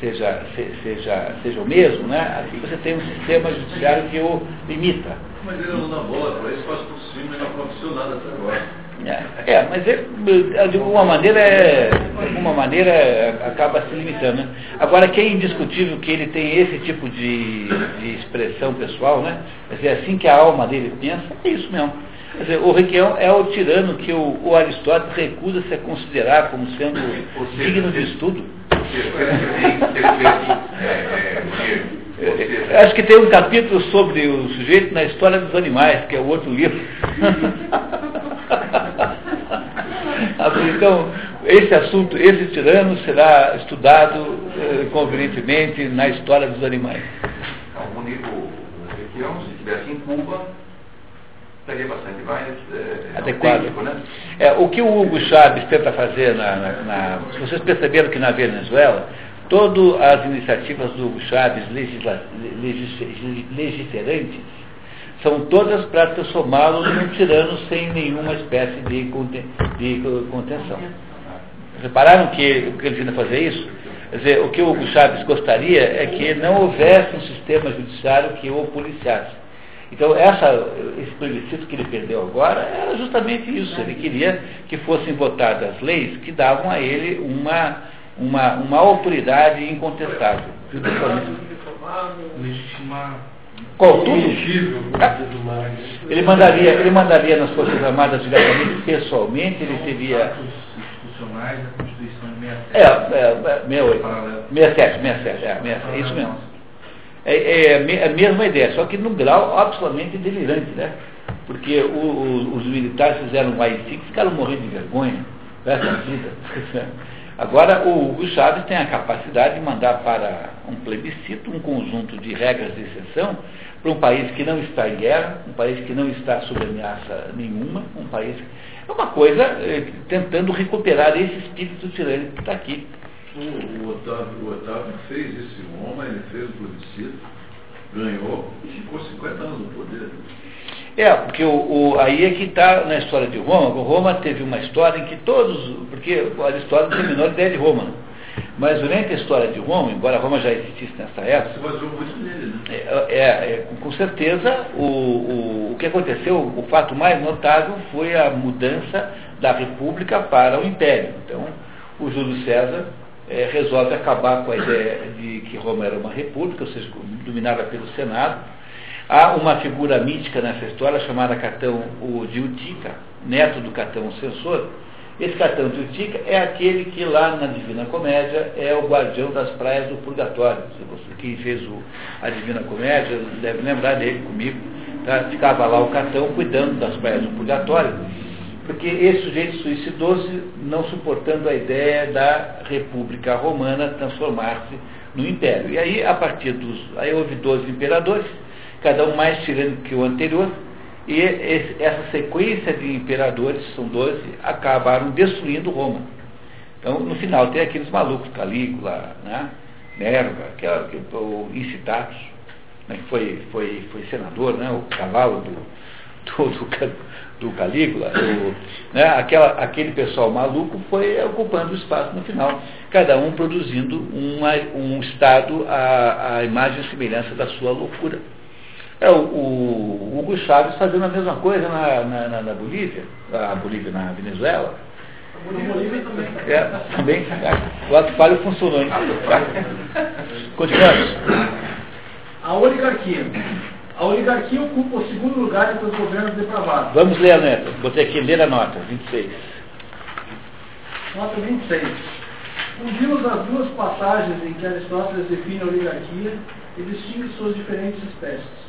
seja, seja, seja o mesmo, né? Aqui você tem um sistema judiciário que o limita. Mas ele não dá bola para isso, faz por cima e não aconteceu nada até agora. É, é, mas é, de alguma maneira, é, de alguma maneira acaba se limitando. Né? Agora, que é indiscutível que ele tem esse tipo de, de expressão pessoal, né? Quer dizer, assim que a alma dele pensa, é isso mesmo. Dizer, o Requião é o tirano que o, o Aristóteles recusa-se a considerar como sendo digno de estudo. Acho que tem um capítulo sobre o sujeito na história dos animais, que é o outro livro. *laughs* Então, esse assunto, esse tirano, será estudado eh, convenientemente na história dos animais. O Nico Requião, se estivesse em Cuba, estaria bastante mais é, adequado. Né? É, o que o Hugo Chávez tenta fazer, na, na, na, vocês perceberam que na Venezuela, todas as iniciativas do Hugo Chávez legisla, legis, legiferantes são todas para transformá-lo num tirano sem nenhuma espécie de, de contenção. Repararam que, que ele tenta fazer isso? Quer dizer, o que o Hugo Chávez gostaria é que não houvesse um sistema judiciário que o policiasse. Então, essa, esse plebiscito que ele perdeu agora era justamente isso. Ele queria que fossem votadas leis que davam a ele uma, uma, uma autoridade incontestável. Legitimar tudo? Ele mandaria, ele mandaria nas Forças Armadas diretamente, pessoalmente, ele teria. Institucionais da Constituição de 67. É, é, 68. 67, 67, é, 67, é isso mesmo. É, é, é, a mesma ideia, só que num grau absolutamente delirante, né? Porque o, o, os militares fizeram um AI-5 ficaram morrendo de vergonha, essa vida. *laughs* Agora, o Hugo Chávez tem a capacidade de mandar para um plebiscito um conjunto de regras de exceção para um país que não está em guerra, um país que não está sob ameaça nenhuma, um país. É uma coisa eh, tentando recuperar esse espírito tirânico que está aqui. O, o, Otávio, o Otávio fez esse homem, ele fez o plebiscito, ganhou e ficou 50 anos no poder. É, porque o, o, aí é que está na história de Roma. Roma teve uma história em que todos, porque Aristóteles tem a menor ideia de Roma. Mas durante a história de Roma, embora Roma já existisse nessa época, né? é, é, é, com certeza o, o, o que aconteceu, o fato mais notável foi a mudança da república para o império. Então, o Júlio César é, resolve acabar com a ideia de que Roma era uma república, ou seja, dominada pelo Senado, Há uma figura mítica nessa história chamada Catão o de Utica, neto do Catão Censor. Esse Catão de Utica é aquele que lá na Divina Comédia é o guardião das praias do Purgatório. Quem fez o, a Divina Comédia deve lembrar dele comigo. Tá? Ficava lá o Catão cuidando das praias do Purgatório. Porque esse sujeito suicidou-se não suportando a ideia da República Romana transformar-se no Império. E aí, a partir dos. Aí houve 12 imperadores cada um mais tirânico que o anterior, e esse, essa sequência de imperadores, são 12, acabaram destruindo Roma. Então, no final, tem aqueles malucos, Calígula, né? Nerva, que, é, que, o Incitatus, né? que foi, foi, foi senador, né? o cavalo do, do, do, do Calígula, o, né? Aquela, aquele pessoal maluco foi ocupando o espaço no final, cada um produzindo uma, um Estado à, à imagem e semelhança da sua loucura. É o, o Hugo Chávez fazendo a mesma coisa na, na, na, na Bolívia, na Bolívia, na Venezuela. É, também. É, o ato falho funcionou, hein? Continuamos. A oligarquia. A oligarquia ocupa o segundo lugar entre os governos depravados. Vamos ler a nota. Botei aqui, ler a nota, 26. Nota 26. Undimos as duas passagens em que Aristóteles define a oligarquia e distingue suas diferentes espécies.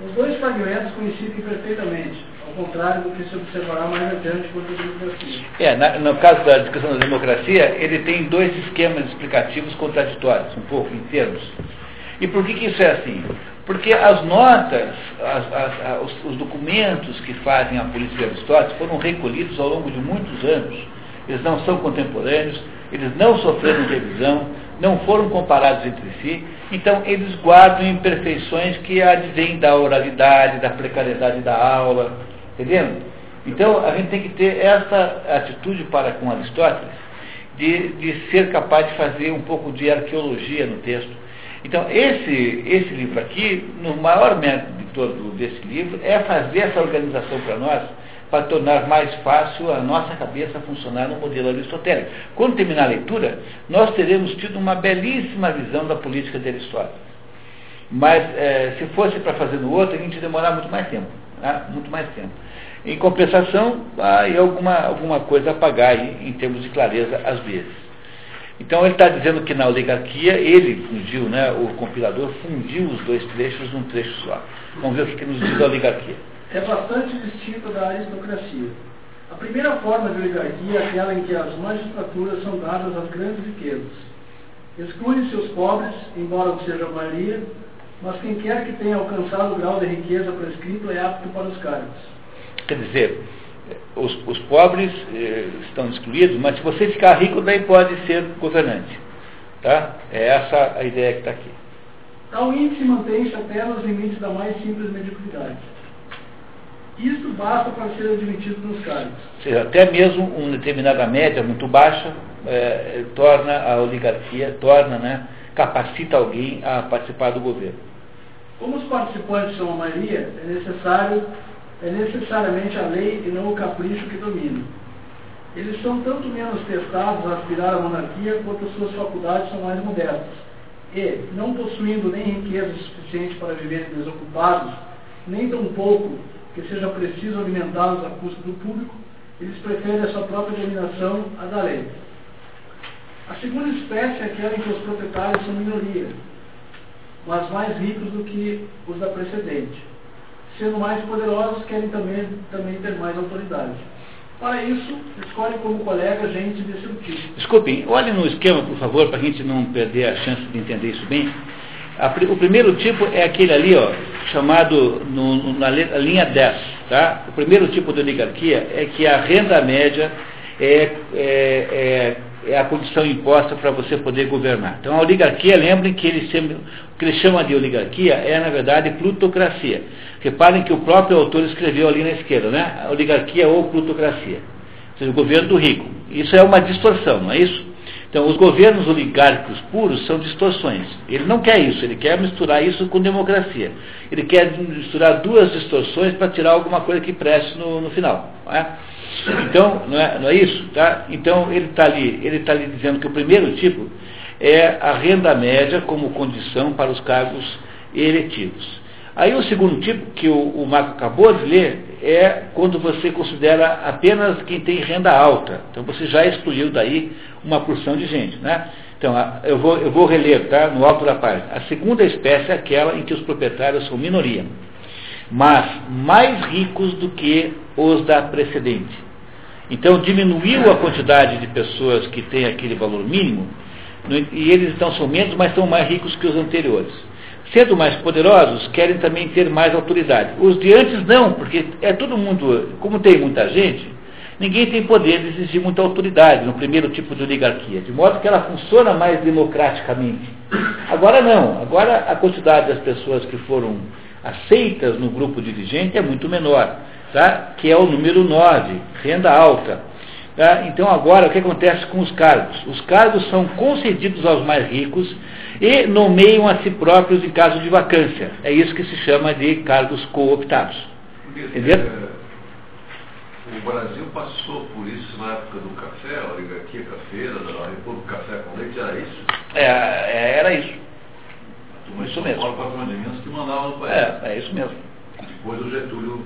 Os dois fragmentos coincidem perfeitamente, ao contrário do que se observará mais adiante quanto à democracia. É, na, no caso da discussão da democracia, ele tem dois esquemas explicativos contraditórios, um pouco em termos. E por que, que isso é assim? Porque as notas, as, as, os, os, documentos que fazem a política de Aristóteles foram recolhidos ao longo de muitos anos. Eles não são contemporâneos, eles não sofreram revisão, não foram comparados entre si, então eles guardam imperfeições que advêm da oralidade, da precariedade da aula, Entendendo? Então, a gente tem que ter essa atitude para com Aristóteles de, de ser capaz de fazer um pouco de arqueologia no texto. Então, esse, esse livro aqui, no maior mérito de todo desse livro, é fazer essa organização para nós, para tornar mais fácil a nossa cabeça funcionar no modelo aristotélico. Quando terminar a leitura, nós teremos tido uma belíssima visão da política de Aristóteles. Mas, é, se fosse para fazer no outro, a gente ia demorar muito mais tempo. Né? Muito mais tempo. Em compensação, há alguma, alguma coisa a pagar aí, em termos de clareza, às vezes. Então ele está dizendo que na oligarquia ele fundiu, né, o compilador fundiu os dois trechos num trecho só. Vamos ver o que, que nos diz a oligarquia. É bastante distinta da aristocracia. A primeira forma de oligarquia é aquela em que as magistraturas são dadas às grandes riquezas. Excluem-se os pobres, embora seja a maioria, mas quem quer que tenha alcançado o grau de riqueza prescrito é apto para os cargos. Quer dizer, os, os pobres eh, estão excluídos, mas se você ficar rico, daí pode ser governante. Tá? É essa a ideia que está aqui. Tal índice mantém-se até nos limites da mais simples mediocridade. Isto basta para ser admitido nos cargos. Ou seja, até mesmo uma determinada média muito baixa eh, torna a oligarquia, torna, né, capacita alguém a participar do governo. Como os participantes são a maioria, é necessário é necessariamente a lei e não o capricho que domina. Eles são tanto menos testados a aspirar à monarquia quanto suas faculdades são mais modestas. E, não possuindo nem riqueza suficiente para viverem desocupados, nem tão pouco que seja preciso alimentá-los à custa do público, eles preferem a sua própria dominação à da lei. A segunda espécie é aquela em que os proprietários são minoria, mas mais ricos do que os da precedente sendo mais poderosos, querem também, também ter mais autoridade. Para isso, escolhe como colega gente desse tipo. Desculpem, olhe no esquema, por favor, para a gente não perder a chance de entender isso bem. O primeiro tipo é aquele ali, ó, chamado no, na linha 10. Tá? O primeiro tipo de oligarquia é que a renda média é, é, é é a condição imposta para você poder governar. Então a oligarquia, lembrem que ele sempre, o que ele chama de oligarquia é na verdade plutocracia. Reparem que o próprio autor escreveu ali na esquerda, né? A oligarquia ou plutocracia. Ou seja, o governo do rico. Isso é uma distorção, não é isso? Então, os governos oligárquicos puros são distorções. Ele não quer isso, ele quer misturar isso com democracia. Ele quer misturar duas distorções para tirar alguma coisa que preste no, no final. Não é? Então, não é, não é isso? Tá? Então, ele está ali, ele tá ali dizendo que o primeiro tipo é a renda média como condição para os cargos eletivos. Aí o segundo tipo, que o, o Marco acabou de ler, é quando você considera apenas quem tem renda alta. Então você já excluiu daí uma porção de gente. Né? Então, eu vou, eu vou reler tá, no alto da página. A segunda espécie é aquela em que os proprietários são minoria, mas mais ricos do que os da precedente. Então diminuiu a quantidade de pessoas que têm aquele valor mínimo, e eles então são menos, mas são mais ricos que os anteriores. Sendo mais poderosos, querem também ter mais autoridade. Os de antes não, porque é todo mundo, como tem muita gente, ninguém tem poder de exigir muita autoridade no primeiro tipo de oligarquia, de modo que ela funciona mais democraticamente. Agora não, agora a quantidade das pessoas que foram aceitas no grupo dirigente é muito menor, tá? que é o número 9, renda alta. Tá? Então agora o que acontece com os cargos? Os cargos são concedidos aos mais ricos e nomeiam a si próprios em caso de vacância. É isso que se chama de cargos cooptados. Entendeu? É, o Brasil passou por isso na época do café, a oligarquia cafeira, da República Café com Leite, era isso? É, é era isso. Mas isso mesmo. Que mandava no país. É, é isso mesmo. Depois o Getúlio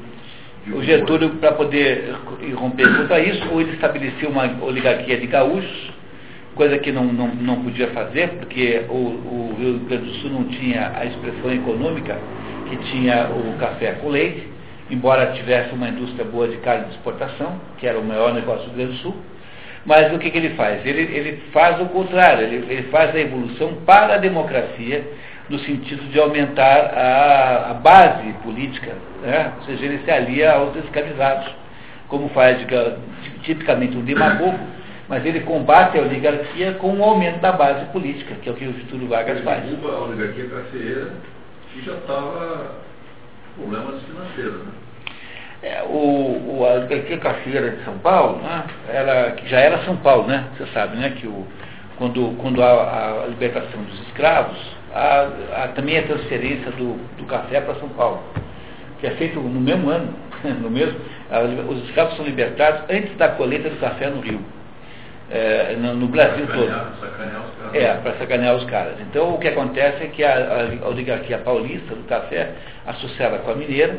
o Getúlio, para poder romper contra isso, ou ele estabeleceu uma oligarquia de gaúchos, coisa que não, não, não podia fazer, porque o, o Rio Grande do Sul não tinha a expressão econômica que tinha o café com leite, embora tivesse uma indústria boa de carne de exportação, que era o maior negócio do Rio Grande do Sul. Mas o que, que ele faz? Ele, ele faz o contrário, ele, ele faz a evolução para a democracia, no sentido de aumentar a, a base política, né? ou seja, ele se alia aos escravizados, como faz tipicamente um demagogo, mas ele combate a oligarquia com o um aumento da base política, que é o que o Getúlio Vargas faz. a oligarquia cafeeira que já estava com problemas financeiros. Né? É, o, o, a oligarquia cafeira de São Paulo, né, ela, que já era São Paulo, né? Você sabe, né? Que o, quando, quando há a libertação dos escravos, há, há também a transferência do, do café para São Paulo, que é feito no mesmo ano, *laughs* no mesmo, os escravos são libertados antes da colheita do café no Rio. É, no, no, Brasil todo. É, para sacanear os caras. Então o que acontece é que a, a oligarquia paulista do café, associada com a mineira,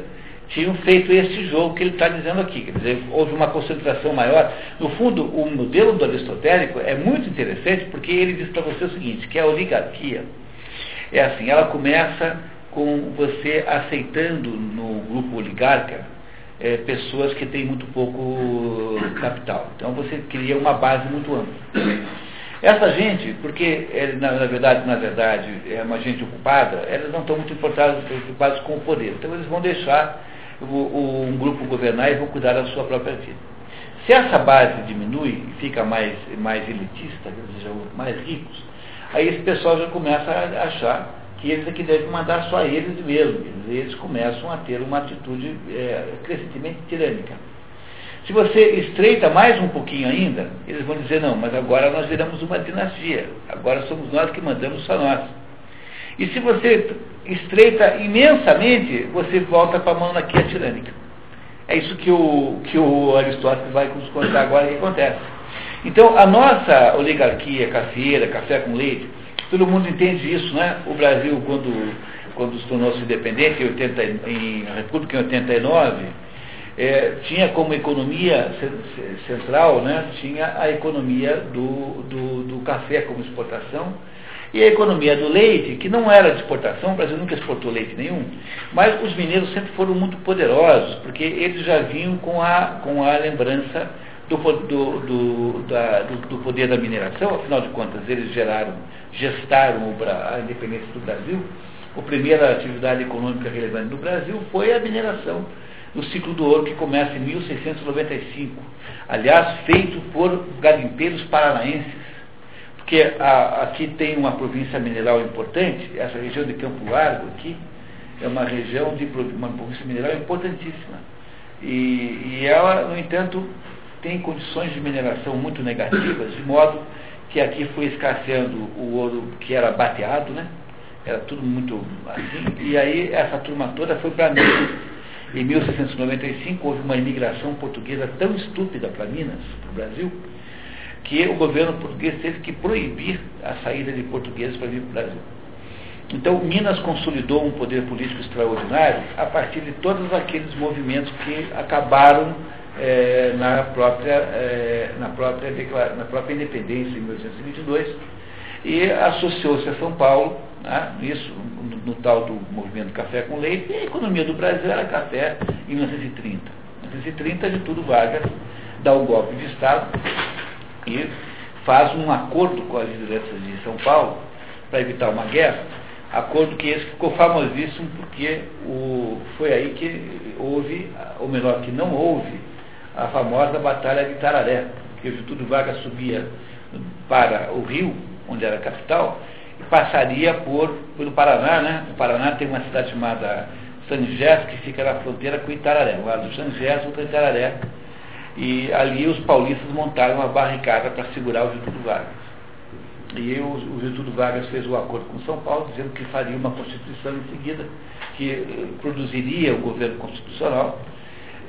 tinham feito esse jogo que ele está dizendo aqui. Quer dizer, houve uma concentração maior. No fundo, o modelo do aristotélico é muito interessante porque ele diz para você o seguinte, que a oligarquia é assim, ela começa com você aceitando no grupo oligarca é, pessoas que têm muito pouco capital. Então você cria uma base muito ampla. Essa gente, porque na, na, verdade, na verdade, é uma gente ocupada, elas não estão muito importadas, preocupadas com o poder. Então eles vão deixar o, o, um grupo governar e vão cuidar da sua própria vida. Se essa base diminui e fica mais, mais elitista, seja, mais ricos, aí esse pessoal já começa a achar que eles é que devem mandar só eles mesmos. Eles começam a ter uma atitude é, crescentemente tirânica. Se você estreita mais um pouquinho ainda, eles vão dizer, não, mas agora nós viramos uma dinastia. Agora somos nós que mandamos só nós. E se você estreita imensamente, você volta para a monarquia tirânica. É isso que o, que o Aristóteles vai nos contar agora que acontece. Então, a nossa oligarquia cafeira, café com leite, todo mundo entende isso, né? O Brasil, quando, quando se tornou-se independente, em, 80, em República em 89, é, tinha como economia central, né? tinha a economia do, do, do café como exportação, e a economia do leite, que não era de exportação, o Brasil nunca exportou leite nenhum, mas os mineiros sempre foram muito poderosos, porque eles já vinham com a, com a lembrança do, do, do, da, do, poder da mineração, afinal de contas, eles geraram, gestaram a independência do Brasil. A primeira atividade econômica relevante do Brasil foi a mineração do ciclo do ouro, que começa em 1695. Aliás, feito por garimpeiros paranaenses porque a, aqui tem uma província mineral importante, essa região de Campo Largo aqui, é uma região de uma província mineral importantíssima. E, e ela, no entanto, tem condições de mineração muito negativas, de modo que aqui foi escasseando o ouro que era bateado, né? Era tudo muito assim. E aí essa turma toda foi para Minas. Em 1695 houve uma imigração portuguesa tão estúpida para Minas, para o Brasil, que o governo português teve que proibir a saída de portugueses para vir para o Brasil. Então, Minas consolidou um poder político extraordinário a partir de todos aqueles movimentos que acabaram é, na, própria, é, na, própria na própria independência em 1822 e associou-se a São Paulo, né, nisso, no, no, tal do movimento Café com Leite, e a economia do Brasil era café em 1930. Em 1930, de tudo Vargas dá um golpe de Estado e faz um acordo com as lideranças de São Paulo para evitar uma guerra, acordo que esse ficou famosíssimo porque o, foi aí que houve, ou melhor, que não houve, a famosa Batalha de Tararé, que o Getúlio Vargas subia para o Rio, onde era a capital, e passaria por, pelo Paraná, né? O Paraná tem uma cidade chamada Sangés, que fica na fronteira com Itararé, lá do Sangés, outro Itararé, e ali os paulistas montaram uma barricada para segurar o Getúlio Vargas. E o, o Getúlio Vargas fez o um acordo com São Paulo, dizendo que faria uma Constituição em seguida, que eh, produziria o governo constitucional,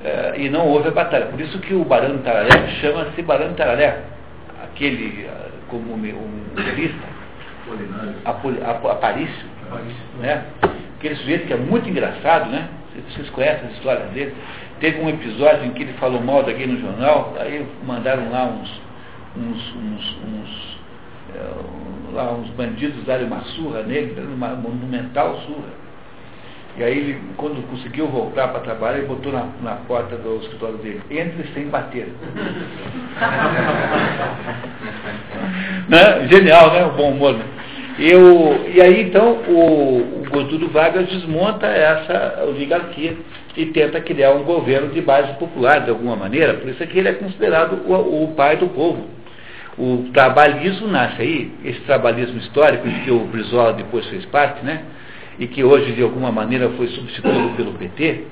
eh, e não houve a batalha. Por isso que o Barão de Tararé chama-se Barão de Tararé, aquele, eh, como um jurista, Aparício, né? aquele sujeito que é muito engraçado, né? Vocês conhecem as histórias dele? Teve um episódio em que ele falou mal daqui no jornal, aí mandaram lá uns, uns, uns, uns é, lá uns bandidos darem uma surra nele, uma monumental surra. E aí ele, quando conseguiu voltar para trabalhar, ele botou na, na porta do escritório dele, entre sem bater. *laughs* né? Genial, né? O bom humor. Né? Eu, e aí então o, o Godúlio Vargas desmonta essa oligarquia e tenta criar um governo de base popular de alguma maneira, por isso é que ele é considerado o, o pai do povo. O trabalhismo nasce aí, esse trabalhismo histórico de que o Brizola depois fez parte, né? E que hoje de alguma maneira foi substituído pelo PT,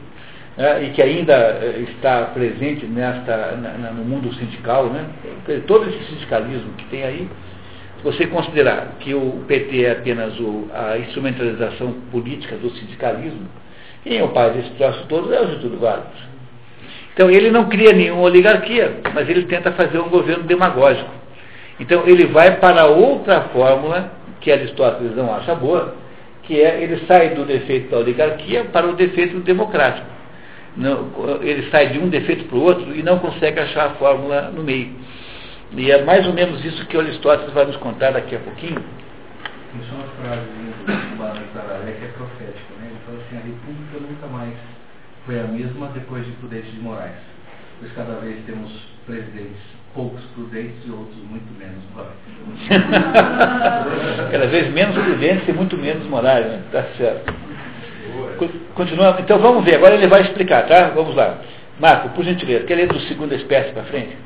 é, e que ainda é, está presente nesta, na, no mundo sindical, né? todo esse sindicalismo que tem aí, se você considerar que o PT é apenas o, a instrumentalização política do sindicalismo, quem é o pai desse troço todo é o Getúlio Vargas. Então ele não cria nenhuma oligarquia, mas ele tenta fazer um governo demagógico. Então ele vai para outra fórmula que Aristóteles não acha boa, que é ele sai do defeito da oligarquia para o defeito democrático. Não, ele sai de um defeito para o outro e não consegue achar a fórmula no meio. E é mais ou menos isso que Aristóteles vai nos contar daqui a pouquinho. Tem só uma frase do Barão Tararé que é profética. Né? Ele fala assim, a república nunca mais foi a mesma depois de Prudente de Moraes. Pois cada vez temos presidentes poucos prudentes e outros muito menos morais. *laughs* cada vez menos prudentes e muito menos morais, né? Tá certo. Continuando. Então vamos ver, agora ele vai explicar, tá? Vamos lá. Marco, por gentileza, quer ler do segunda espécie para frente?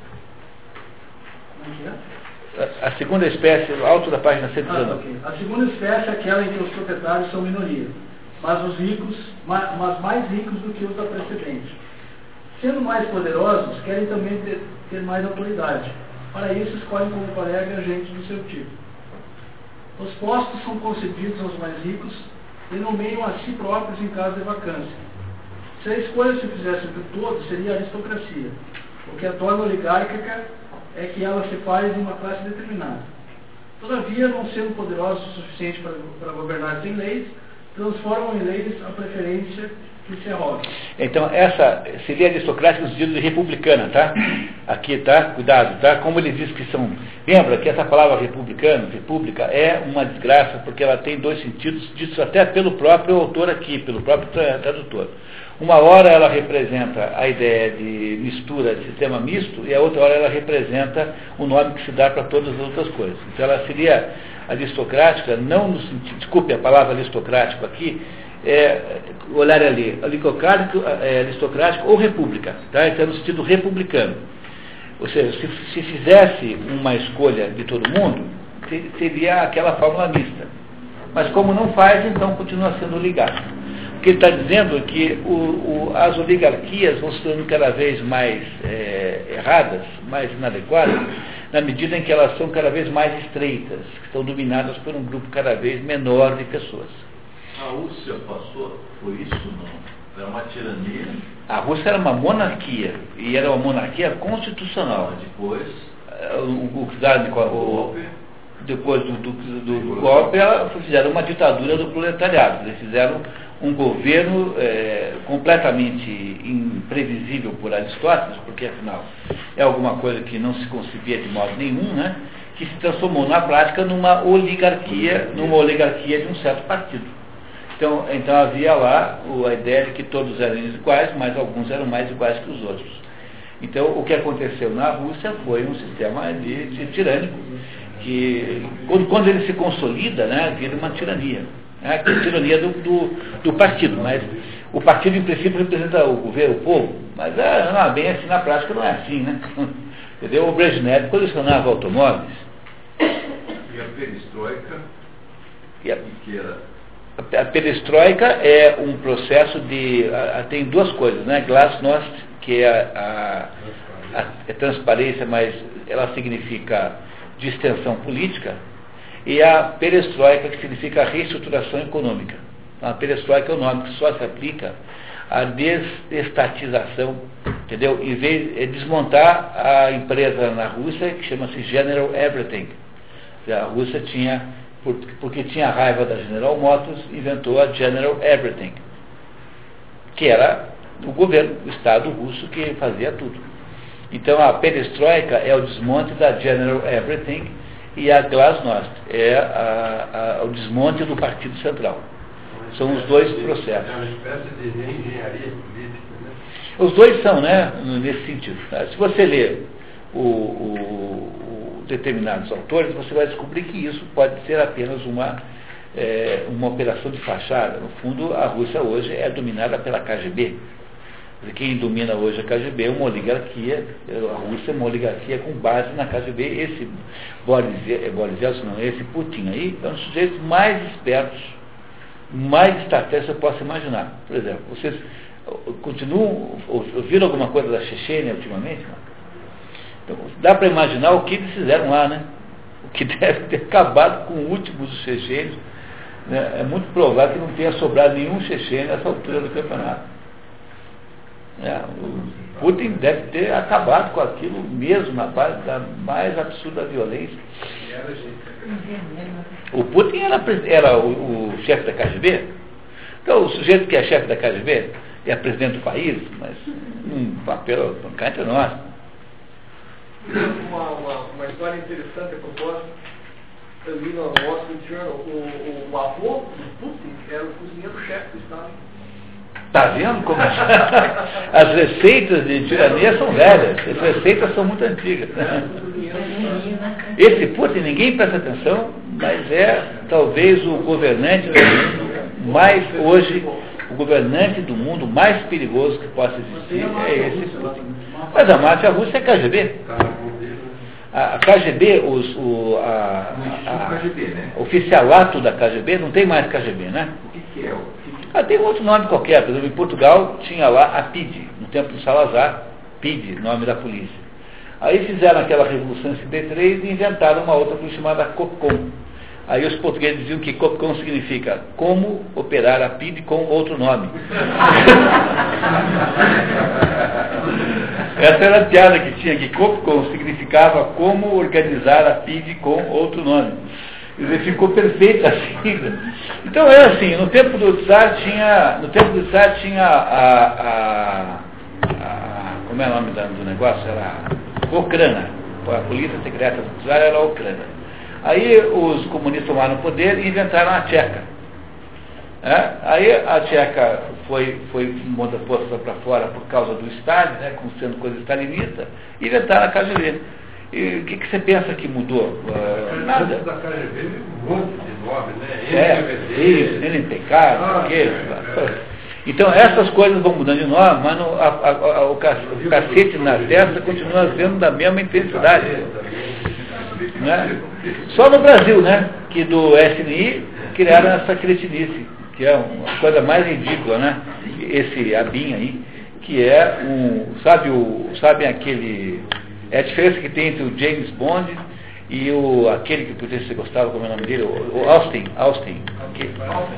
A, a segunda espécie, alto da página 119. Ah, okay. A segunda espécie é aquela em que os proprietários são minoria, mas os ricos, mas mais ricos do que os da precedente. Sendo mais poderosos, querem também ter, ter mais autoridade. Para isso, escolhem como colega gente do seu tipo. Os postos são concedidos aos mais ricos e nomeiam a si próprios em caso de vacância. Se a escolha se fizesse entre todos, seria a aristocracia. O que a torna oligárquica é que ela se faz de uma classe determinada. Todavia, não sendo poderosos o suficiente para, para governar sem leis, transformam em leis a preferência. Então, essa seria aristocrática no sentido de republicana, tá? Aqui, tá? Cuidado, tá? Como ele diz que são. Lembra que essa palavra republicano, república, é uma desgraça, porque ela tem dois sentidos, disso até pelo próprio autor aqui, pelo próprio tradutor. Uma hora ela representa a ideia de mistura, de sistema misto, e a outra hora ela representa o nome que se dá para todas as outras coisas. Então ela seria aristocrática, não no sentido, desculpe a palavra aristocrático aqui, é, olhar ali, aristocrático, é, aristocrático ou república, tá? então no sentido republicano. Ou seja, se, se fizesse uma escolha de todo mundo, seria aquela fórmula mista. Mas como não faz, então continua sendo ligado. O que ele está dizendo é que o, o, as oligarquias vão se tornando cada vez mais é, erradas, mais inadequadas, na medida em que elas são cada vez mais estreitas, que estão dominadas por um grupo cada vez menor de pessoas. A Rússia passou por isso não? Era uma tirania? A Rússia era uma monarquia, e era uma monarquia constitucional. Depois, é, o, o, o, o depois do, do, do golpe, fizeram uma ditadura do proletariado. Eles fizeram um governo é, completamente imprevisível por Aristóteles, porque afinal é alguma coisa que não se concebia de modo nenhum, né, que se transformou na prática numa oligarquia, numa oligarquia de um certo partido. Então, então havia lá a ideia de que todos eram iguais, mas alguns eram mais iguais que os outros. Então, o que aconteceu na Rússia foi um sistema de, de tirânico, que quando, quando ele se consolida, né, vira uma tirania né, que é a tirania do, do, do, partido. Mas o partido, em princípio, representa o governo, o povo, mas é, não, bem assim, na prática não é assim, né? *laughs* Entendeu? O Brezhnev colecionava automóveis. E a perestroika? E a, que era? A, perestroika é um processo de. A, a, tem duas coisas, né? Glasnost, que é a, a, a transparência, mas ela significa distensão política, e a perestroika, que significa reestruturação econômica. A perestroika é o nome que só se aplica à desestatização, entendeu? Em vez de desmontar a empresa na Rússia, que chama-se General Everything. A Rússia tinha, porque tinha raiva da General Motors, inventou a General Everything, que era o governo, o Estado russo que fazia tudo. Então a perestroika é o desmonte da General Everything, e a Glasnost é a, a, o desmonte do Partido Central. São os dois processos. É uma espécie de engenharia política, né? Os dois são, né, nesse sentido. Se você ler o, o, o determinados autores, você vai descobrir que isso pode ser apenas uma, é, uma operação de fachada. No fundo, a Rússia hoje é dominada pela KGB quem domina hoje a KGB é uma oligarquia, a Rússia é uma oligarquia com base na KGB. Esse Boris, é, Boris Yeltsin, não, esse Putin aí, é um dos sujeitos mais espertos, mais estratégico você possa imaginar. Por exemplo, vocês, continuam, ouviram alguma coisa da Chechênia ultimamente? Então, dá para imaginar o que eles fizeram lá, né? O que *laughs* deve ter acabado com o último dos chechênios. Né? É muito provável que não tenha sobrado nenhum chechênio nessa altura do campeonato. É, o Putin deve ter acabado com aquilo mesmo na base da mais absurda violência. O Putin era, era o, o chefe da KGB. Então, o sujeito que é chefe da KGB é presidente do país, mas um papel cá entre nós. Uma, uma, uma história interessante a propósito. Eu li no Wall Street Journal, o, o avô do Putin era o cozinheiro-chefe do Estado. Está vendo como as receitas de tirania são velhas, as receitas são muito antigas. Esse Putin, ninguém presta atenção, mas é talvez o governante do mundo mais hoje, o governante do mundo mais perigoso que possa existir é esse Putin. Mas a máfia russa é KGB. A KGB, os, o a, a, a, oficialato da KGB, não tem mais KGB, né? O que, que é o ah, tem outro nome qualquer, por exemplo, em Portugal tinha lá a PID, no tempo do Salazar, PID, nome da polícia. Aí fizeram aquela revolução em 53 e inventaram uma outra polícia chamada COPCOM. Aí os portugueses diziam que COPCOM significa como operar a PID com outro nome. *laughs* Essa era a piada que tinha, que COPCOM significava como organizar a PID com outro nome. Dizer, ficou perfeita a sigla. Então é assim, no tempo do Tsar tinha, no tempo do Tsar tinha a, a, a como é o nome do negócio? Era a Ucrânia. A polícia secreta do Tsar era a Ucrânia. Aí os comunistas tomaram o poder e inventaram a Tcheca. É? Aí a Tcheca foi, foi posta para fora por causa do Stalin, né, como sendo coisa stalinista, e inventaram a KGB. E o que, que, você pensa que mudou? Uh, nada. da KGB um monte de nome, né? É, isso, NPK, ah, que, é, Então essas coisas vão mudando de nome, mas no, a, a, a, o, cacete na testa continua sendo da mesma intensidade. Né? Só no Brasil, né? Que do SNI criaram essa cretinice, que é uma coisa mais ridícula, né? Esse ABIN aí, que é um. Sabe, o, sabe aquele é a diferença que tem entre o James Bond e o, aquele que você gostava, como é o nome dele? O, Austin. Austin.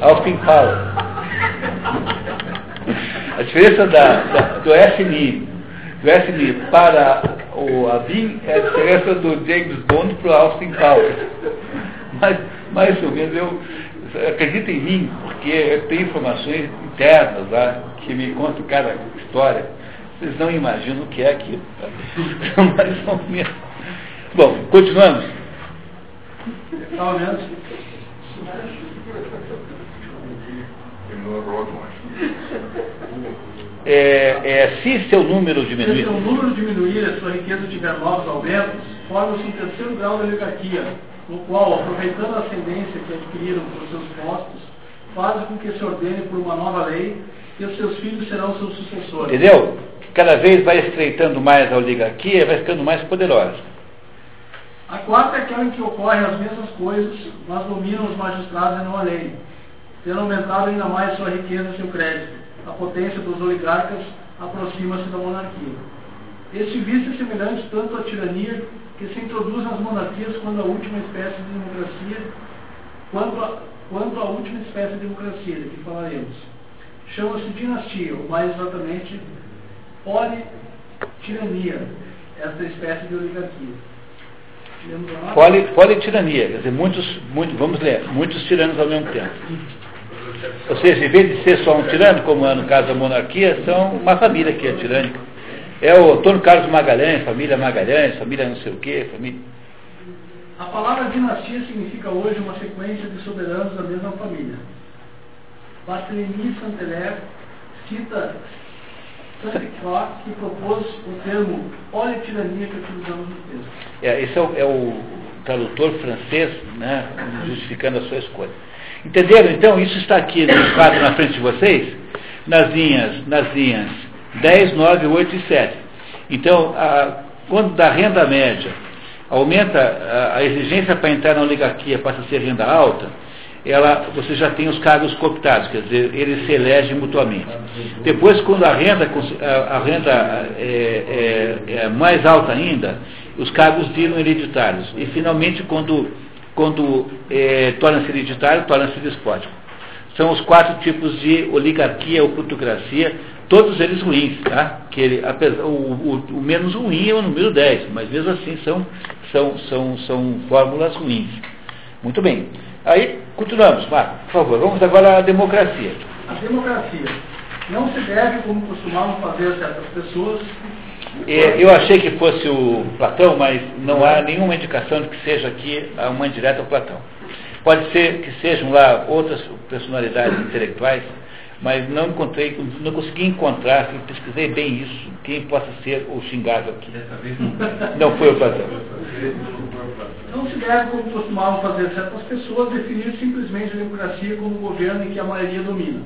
Austin Powell. A diferença da, da, do SNI, do SNI para o ABIN é a diferença do James Bond para o Austin Powell. Mas, mais ou menos, eu acredito em mim, porque eu tenho informações internas lá que me contam cada história. Vocês não imaginam o que é aquilo. *laughs* Mais ou menos. Bom, continuamos. É, é, se seu número diminuir. Se seu número diminuir e a sua riqueza tiver novos aumentos, forma-se um terceiro grau da oligarquia, no qual, aproveitando a ascendência que adquiriram por seus postos, fazem com que se ordene por uma nova lei que os seus filhos serão seus sucessores. Entendeu? cada vez vai estreitando mais a oligarquia, vai ficando mais poderosa. A quarta é aquela em que ocorrem as mesmas coisas, mas dominam os magistrados e não a lei, tendo aumentado ainda mais sua riqueza e seu crédito. A potência dos oligarcas aproxima-se da monarquia. Este vício é semelhante tanto à tirania que se introduz nas monarquias quando a última espécie de democracia, quanto a, a última espécie de democracia, de que falaremos. Chama-se dinastia, ou mais exatamente, politirania, essa espécie de oligarquia. Poli, politirania, quer dizer, muitos, muito, vamos ler, muitos tiranos ao mesmo tempo. Ou seja, em vez de ser só um tirano, como é no caso da monarquia, são uma família que é tirânica. É o Antônio Carlos Magalhães, família Magalhães, família não sei o quê, família. A palavra dinastia significa hoje uma sequência de soberanos da mesma família. Barthélemy Santeler cita que propôs o termo politirania que utilizamos no texto. É, esse é o, é o tradutor francês, né, justificando a sua escolha. Entenderam? Então, isso está aqui no quadro na frente de vocês, nas linhas, nas linhas 10, 9, 8 e 7. Então, a, quando da renda média aumenta a, a exigência para entrar na oligarquia passa a ser renda alta, ela, você já tem os cargos cooptados, quer dizer, eles se elegem mutuamente. Depois, quando a renda, a, renda é, é, é mais alta ainda, os cargos viram hereditários. E, finalmente, quando, quando é, torna-se hereditário, torna-se despótico. São os quatro tipos de oligarquia ou plutocracia, todos eles ruins, tá? Que ele, apesar, o, o, o, menos ruim é o número 10, mas mesmo assim são, são, são, são fórmulas ruins. Muito bem. Aí, continuamos, Marco, por favor. Vamos agora à democracia. A democracia não se deve, como costumavam fazer certas pessoas, eu achei que fosse o Platão, mas não há nenhuma indicação de que seja aqui uma indireta ao Platão. Pode ser que sejam lá outras personalidades intelectuais, mas não encontrei, não consegui encontrar, pesquisei bem isso, quem possa ser o xingado aqui. Não foi o Platão. Não se deve, como costumavam fazer certas pessoas, definir simplesmente a democracia como um governo em que a maioria domina.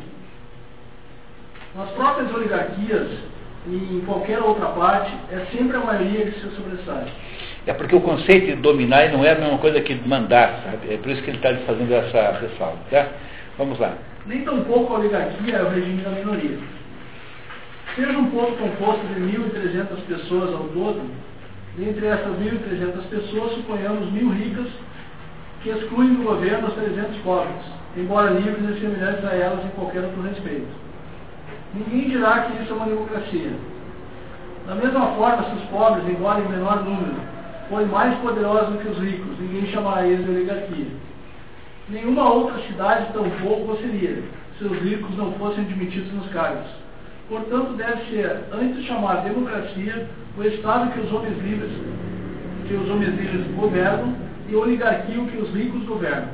Nas próprias oligarquias, e em qualquer outra parte, é sempre a maioria que se sobressai. É porque o conceito de dominar não é a mesma coisa que mandar, sabe? É por isso que ele está fazendo essa ressalva. Tá? Vamos lá. Nem tampouco a oligarquia é o regime da minoria. Seja um povo composto de 1.300 pessoas ao todo, dentre essas 1.300 pessoas, suponhamos mil ricas que excluem do governo os 300 pobres, embora livres e semelhantes a elas em qualquer outro respeito. Ninguém dirá que isso é uma democracia. Da mesma forma, se os pobres, embora em menor número, forem mais poderosos que os ricos, ninguém chamará eles de oligarquia. Nenhuma outra cidade tão o seria, se os ricos não fossem admitidos nos cargos. Portanto, deve ser, antes de chamar democracia, o Estado que os homens livres, que os homens livres governam, e a oligarquia que os ricos governam.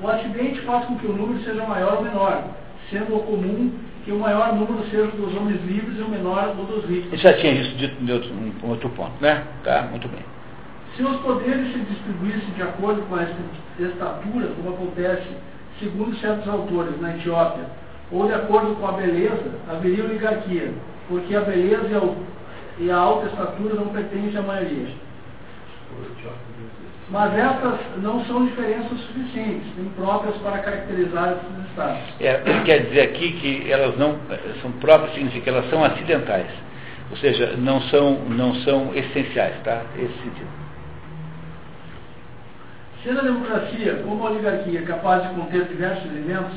O acidente faz com que o número seja maior ou menor, sendo o comum que o maior número seja dos homens livres e o menor o dos ricos. Isso já tinha isso dito em outro, um outro ponto, né? Tá, muito bem. Se os poderes se distribuíssem de acordo com essa estatura, como acontece, segundo certos autores, na Etiópia, ou de acordo com a beleza, haveria oligarquia, porque a beleza e a, e a alta estatura não pertencem à maioria. Mas essas não são diferenças suficientes, impróprias para caracterizar esses estados. É, ele quer dizer aqui que elas não são próprias, significa que elas são acidentais. Ou seja, não são, não são essenciais, tá? Esse sentido. Sendo a democracia, como a oligarquia, capaz de conter diversos elementos,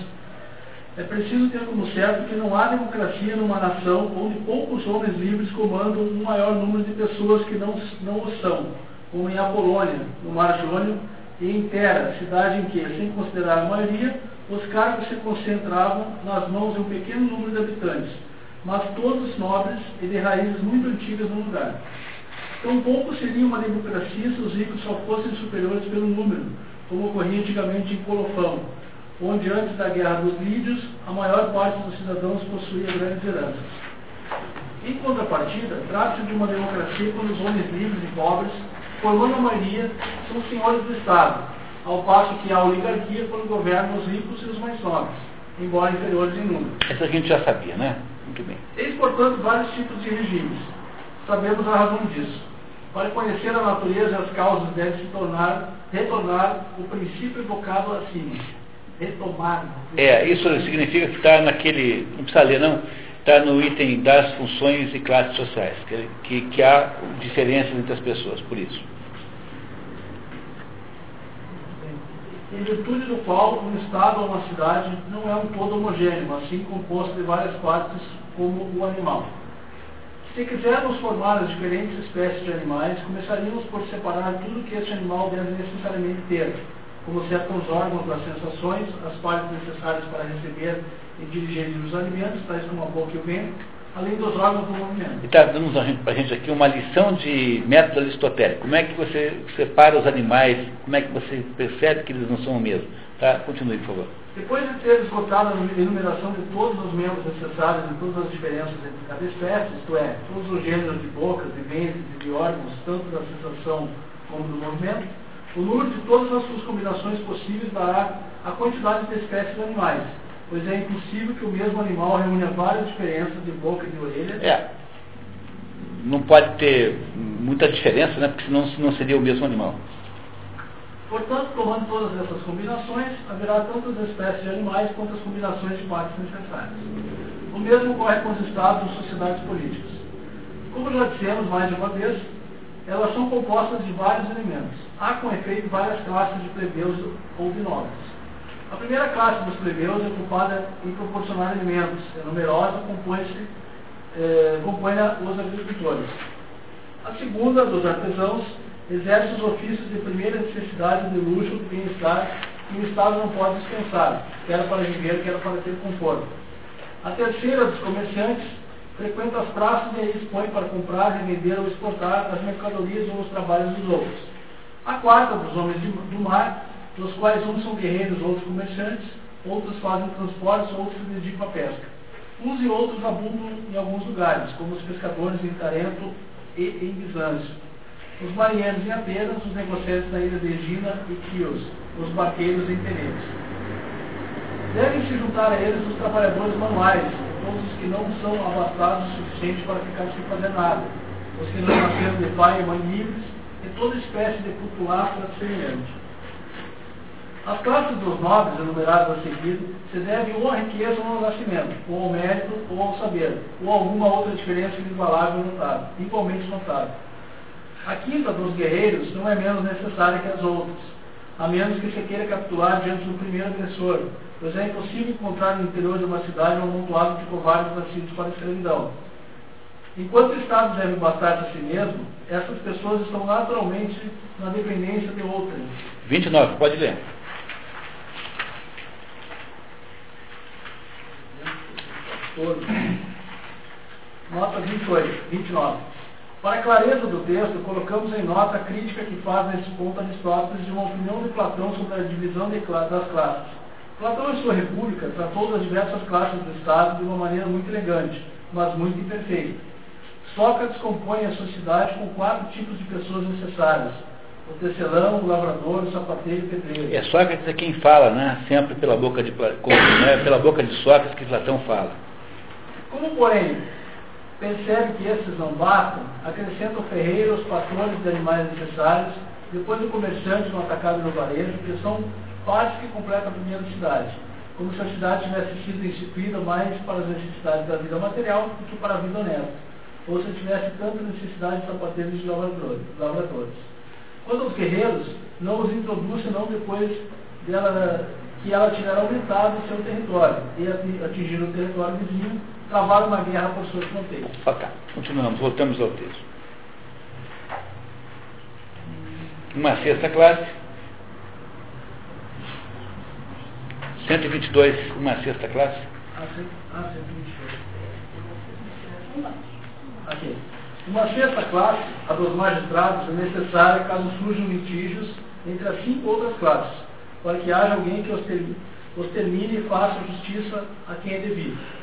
é preciso ter como certo que não há democracia numa nação onde poucos homens livres comandam um maior número de pessoas que não, não o são como em Apolônia, no Mar Jônio, e em Tera, cidade em que, sem considerar a maioria, os cargos se concentravam nas mãos de um pequeno número de habitantes, mas todos nobres e de raízes muito antigas no lugar. Tampouco seria uma democracia se os ricos só fossem superiores pelo número, como ocorria antigamente em Colofão, onde antes da guerra dos Lídios, a maior parte dos cidadãos possuía grandes heranças. Em contrapartida, trata-se de uma democracia quando os homens livres e pobres formando a maioria, são senhores do Estado, ao passo que a oligarquia quando governam os ricos e os mais nobres, embora inferiores em número. Essa a gente já sabia, né? Muito bem. Eis, portanto, vários tipos de regimes. Sabemos a razão disso. Para conhecer a natureza e as causas, deve se tornar, retornar o princípio evocado acima. Retomar. É, isso significa que está naquele. Não precisa ler, não está no item das funções e classes sociais, que, que, que, há diferenças entre as pessoas, por isso. Em virtude do qual um Estado ou uma cidade não é um todo homogêneo, mas sim composto de várias partes, como o animal. Se quisermos formar as diferentes espécies de animais, começaríamos por separar tudo que esse animal deve necessariamente ter, como certos órgãos das sensações, as partes necessárias para receber e digerir os alimentos, tais como a boca e o vento, além dos órgãos do movimento. E está dando para a gente aqui uma lição de método aristotélico. Como é que você separa os animais, como é que você percebe que eles não são o mesmo? Tá? Continue, por favor. Depois de ter esgotado a enumeração de todos os membros necessários e todas as diferenças entre cada espécie, isto é, todos os gêneros de bocas, de ventres e de órgãos, tanto da sensação como do movimento, o número de todas as suas combinações possíveis dará a quantidade de espécies de animais, pois é impossível que o mesmo animal reúna várias diferenças de boca e de orelha. É. Não pode ter muita diferença, né? Porque senão não seria o mesmo animal. Portanto, tomando todas essas combinações, haverá tantas espécies de animais quanto as combinações de partes necessárias. O mesmo ocorre com os estados ou sociedades políticas. Como já dissemos mais de uma vez, elas são compostas de vários elementos. Há, com efeito, várias classes de plebeus ou nobres. A primeira classe dos plebeus é ocupada em proporcionar alimentos. É numerosa, compõe-se, eh, compõe os agricultores. A segunda, dos artesãos, exerce os ofícios de primeira necessidade de luxo e bem-estar que o Estado não pode dispensar, quer para viver, quer para ter conforto. A terceira, dos comerciantes, frequenta as praças e expõe para comprar, revender ou exportar as mercadorias ou os trabalhos dos outros. A quarta, dos homens do mar, dos quais uns são guerreiros, outros comerciantes, outros fazem transportes, outros se dedicam à pesca. Uns e outros abundam em alguns lugares, como os pescadores em Tarento e em Bizâncio. Os marinheiros em Atenas, os negociantes na ilha de Egina e Quios, os barqueiros em Tenedos. Devem se juntar a eles os trabalhadores manuais, todos os que não são abastados o suficiente para ficar sem fazer nada, os que não nasceram de pai e mãe livres, e toda espécie de população semelhante. As classes dos nobres, enumeradas a seguir, se devem ou à riqueza ou ao nascimento, ou ao mérito ou ao saber, ou a alguma outra diferença inigualável notável, igualmente notável. A quinta dos guerreiros não é menos necessária que as outras, a menos que se queira capturar diante do primeiro agressor, pois é impossível encontrar no interior de uma cidade um amontoado de covardes nascidos para a escravidão. Enquanto o Estado deve bastar a si mesmo, essas pessoas estão naturalmente na dependência de outras. 29, pode ler. Nota 28, 29. Para a clareza do texto, colocamos em nota a crítica que faz nesse ponto Aristóteles de uma opinião de Platão sobre a divisão das classes. Platão, em sua República, tratou das diversas classes do Estado de uma maneira muito elegante, mas muito imperfeita. Sócrates compõe a sociedade com quatro tipos de pessoas necessárias: o tecelão, o lavrador, o sapateiro e o pedreiro. É Sócrates é quem fala, né? Sempre pela boca de, né? pela boca de Sócrates que Platão fala. Como, porém, percebe que esses não bastam, acrescenta o ferreiro, os pastores de animais necessários, depois o comerciante no atacado no varejo, que são partes que completam a primeira cidade, como se a cidade tivesse sido instituída mais para as necessidades da vida material do que para a vida honesta, ou se tivesse tanta necessidade de sapateiros e lavradores. Quanto aos guerreiros, não os introduz senão depois dela, que ela tiver aumentado o seu território e atingido o território vizinho, travaram uma guerra por suas fronteiras. Ok, continuamos, voltamos ao texto. Uma sexta classe. 122, uma sexta classe. Ah, 122. Aqui. Uma sexta classe, a dos magistrados, é necessária caso surjam litígios entre as cinco outras classes, para que haja alguém que os termine e faça justiça a quem é devido.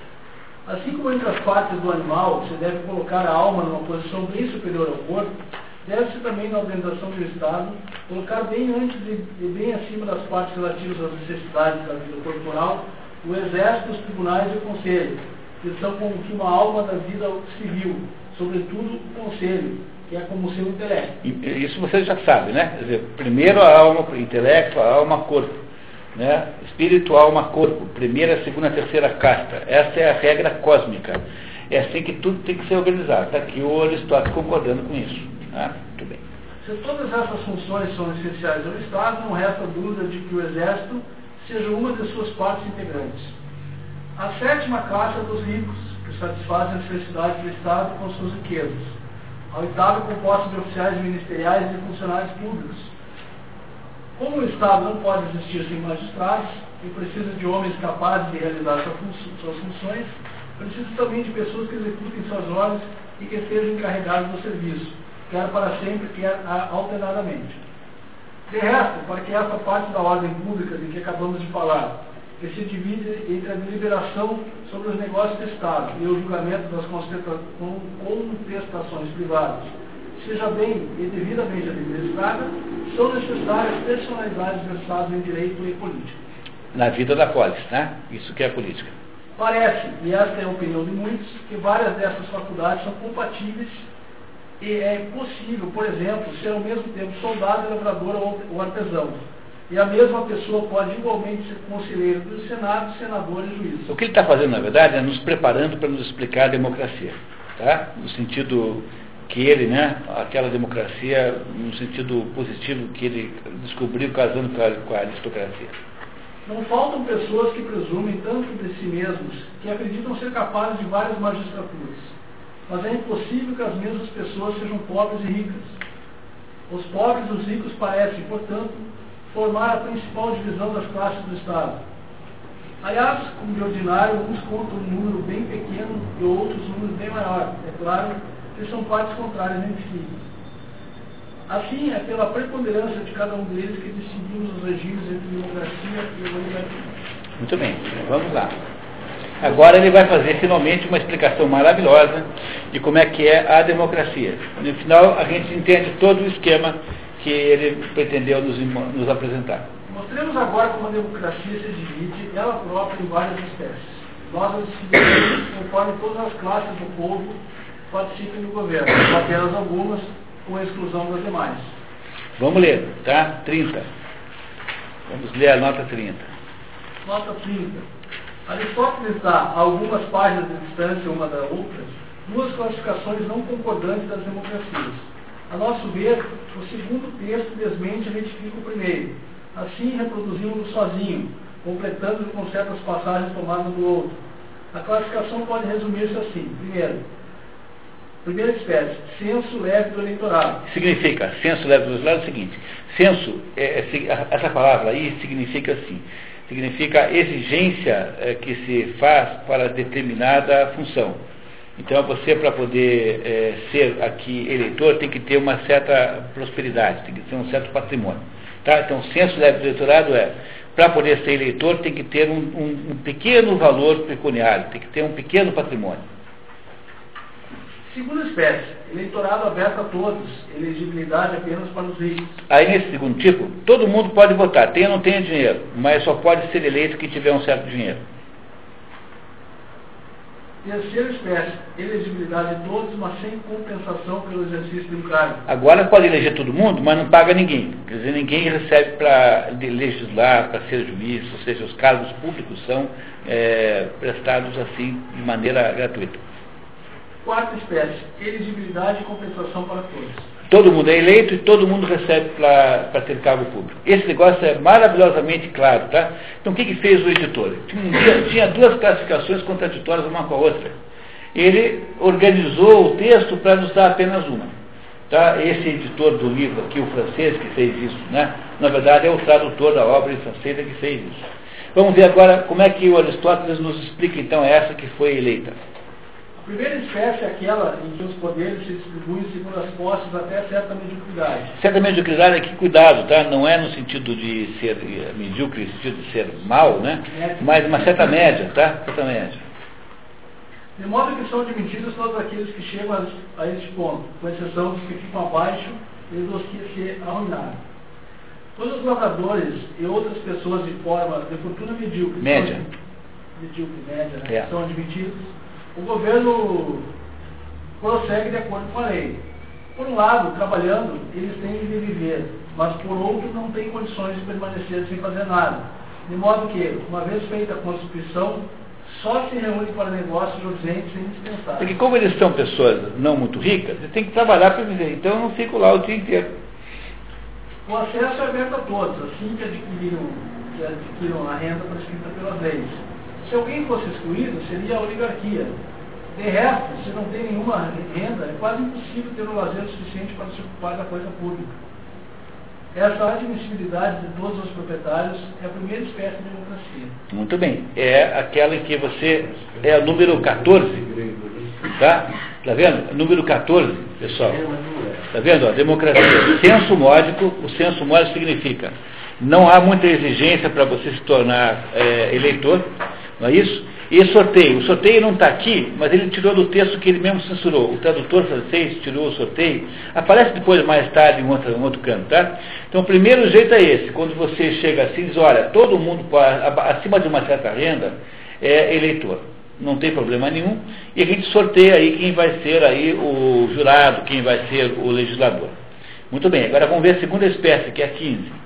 Assim como entre as partes do animal se deve colocar a alma numa posição bem superior ao corpo, deve-se também na organização do Estado colocar bem antes e bem acima das partes relativas às necessidades da vida corporal o exército, os tribunais e o conselho, que são como que uma alma da vida civil, sobretudo o conselho, que é como o seu intelecto. Isso você já sabe, né? Quer dizer, primeiro a alma, intelecto, a alma, corpo né? espírito, alma, corpo, primeira, segunda, terceira casta. Essa é a regra cósmica. É assim que tudo tem que ser organizado. Está aqui o Aristóteles concordando com isso. Né? Muito bem. Se todas essas funções são essenciais ao Estado, não resta dúvida de que o Exército seja uma de suas partes integrantes. A sétima classe é dos ricos, que satisfazem as necessidades do Estado com suas riquezas. A oitava é composta de oficiais ministeriais e funcionários públicos, como o Estado não pode existir sem magistrados e precisa de homens capazes de realizar suas funções, precisa também de pessoas que executem suas ordens e que estejam encarregadas do serviço, quer para sempre, quer alternadamente. De resto, para que essa parte da ordem pública de que acabamos de falar, que se divide entre a deliberação sobre os negócios do Estado e o julgamento das contestações privadas, seja bem e devidamente administrada, são necessárias personalidades versadas em direito e política. Na vida da polis, né? Isso que é política. Parece, e esta é a opinião de muitos, que várias dessas faculdades são compatíveis E é possível, por exemplo, ser ao mesmo tempo soldado, lavrador ou, ou artesão. E a mesma pessoa pode igualmente ser conselheiro do Senado, senador e juiz. O que ele está fazendo, na verdade, é nos preparando para nos explicar a democracia. Tá? No sentido que ele, né, aquela democracia, no sentido positivo que ele descobriu casando com a, com a aristocracia. Não faltam pessoas que presumem tanto de si mesmos que acreditam ser capazes de várias magistraturas. Mas é impossível que as mesmas pessoas sejam pobres e ricas. Os pobres e os ricos parecem, portanto, formar a principal divisão das classes do Estado. Aliás, como de ordinário, uns contam um número bem pequeno e outros um número bem maior. É claro que são partes contrárias entre si. Assim, é pela preponderância de cada um deles que distinguimos os regimes entre democracia e oligarquia. Muito bem, vamos lá. Agora ele vai fazer finalmente uma explicação maravilhosa de como é que é a democracia. No final a gente entende todo o esquema que ele pretendeu nos, nos apresentar. Mostremos agora como a democracia se divide, ela própria, em várias espécies. Nós a decidimos conforme todas as classes do povo participem do governo, apenas algumas, com exclusão das demais. Vamos ler, tá? 30. Vamos ler a nota 30. Nota 30. Aristóteles dá, a algumas páginas de distância uma da outra, duas classificações não concordantes das democracias. A nosso ver, o segundo texto desmente e retifica o primeiro. Assim, reproduzimos-lo sozinho, completando com certas passagens tomadas do outro. A classificação pode resumir-se assim. Primeiro, Primeira espécie, censo leve do eleitorado. Significa, censo leve do eleitorado é o seguinte, censo, é, é, essa palavra aí significa assim, significa exigência é, que se faz para determinada função. Então você para poder é, ser aqui eleitor tem que ter uma certa prosperidade, tem que ter um certo patrimônio. Tá? Então censo leve do eleitorado é, para poder ser eleitor tem que ter um, um, um pequeno valor pecuniário, tem que ter um pequeno patrimônio. Segunda espécie, eleitorado aberto a todos, elegibilidade apenas para os ricos. Aí nesse segundo tipo, todo mundo pode votar, tenha ou não tenha dinheiro, mas só pode ser eleito quem tiver um certo dinheiro. Terceira espécie, elegibilidade de todos, mas sem compensação pelo exercício do cargo. Agora pode eleger todo mundo, mas não paga ninguém. Quer dizer, ninguém recebe para legislar, para ser juiz, ou seja, os cargos públicos são é, prestados assim de maneira gratuita. Quarta espécie, elegibilidade e compensação para todos. Todo mundo é eleito e todo mundo recebe para ter cargo público. Esse negócio é maravilhosamente claro, tá? Então o que, que fez o editor? Tinha, tinha duas classificações contraditórias uma com a outra. Ele organizou o texto para nos dar apenas uma. Tá? Esse editor do livro aqui, o francês que fez isso, né? na verdade é o tradutor da obra em francês que fez isso. Vamos ver agora como é que o Aristóteles nos explica então essa que foi eleita. A primeira espécie é aquela em que os poderes se distribuem segundo as posses até certa mediocridade. Certa mediocridade aqui, cuidado, tá? Não é no sentido de ser medíocre, no sentido de ser mal, né? Mas uma certa média, tá? Certa média. De modo que são admitidos todos aqueles que chegam a, a este ponto, com exceção dos que ficam abaixo e dos que se arruinaram. Todos os lavradores e outras pessoas de forma de fortuna medíocre, média, são, medíocre, média, né? é. são admitidos o governo prossegue de acordo com a lei. Por um lado, trabalhando, eles têm de viver, mas por outro, não têm condições de permanecer sem fazer nada. De modo que, uma vez feita a Constituição, só se reúne para negócios urgentes e indispensáveis. Porque como eles são pessoas não muito ricas, eles têm que trabalhar para viver. Então eu não fico lá o dia inteiro. O acesso é aberto a todos, assim que adquiriram, que adquiriram a renda prescrita pelas leis. Se alguém fosse excluído, seria a oligarquia. De resto, se não tem nenhuma renda, é quase impossível ter um lazer suficiente para se ocupar da coisa pública. Essa admissibilidade de todos os proprietários é a primeira espécie de democracia. Muito bem. É aquela em que você. É o número 14. Tá? Está vendo? Número 14, pessoal. Está vendo? A democracia. Senso módico, o senso módico significa não há muita exigência para você se tornar é, eleitor não é isso? E sorteio. O sorteio não está aqui, mas ele tirou do texto que ele mesmo censurou. O tradutor francês tirou o sorteio. Aparece depois, mais tarde, em outro, em outro canto, tá? Então, o primeiro jeito é esse. Quando você chega assim, diz, olha, todo mundo acima de uma certa renda é eleitor. não tem problema nenhum, e a gente sorteia aí quem vai ser aí o jurado, quem vai ser o legislador. Muito bem, agora vamos ver a segunda espécie, que é a 15.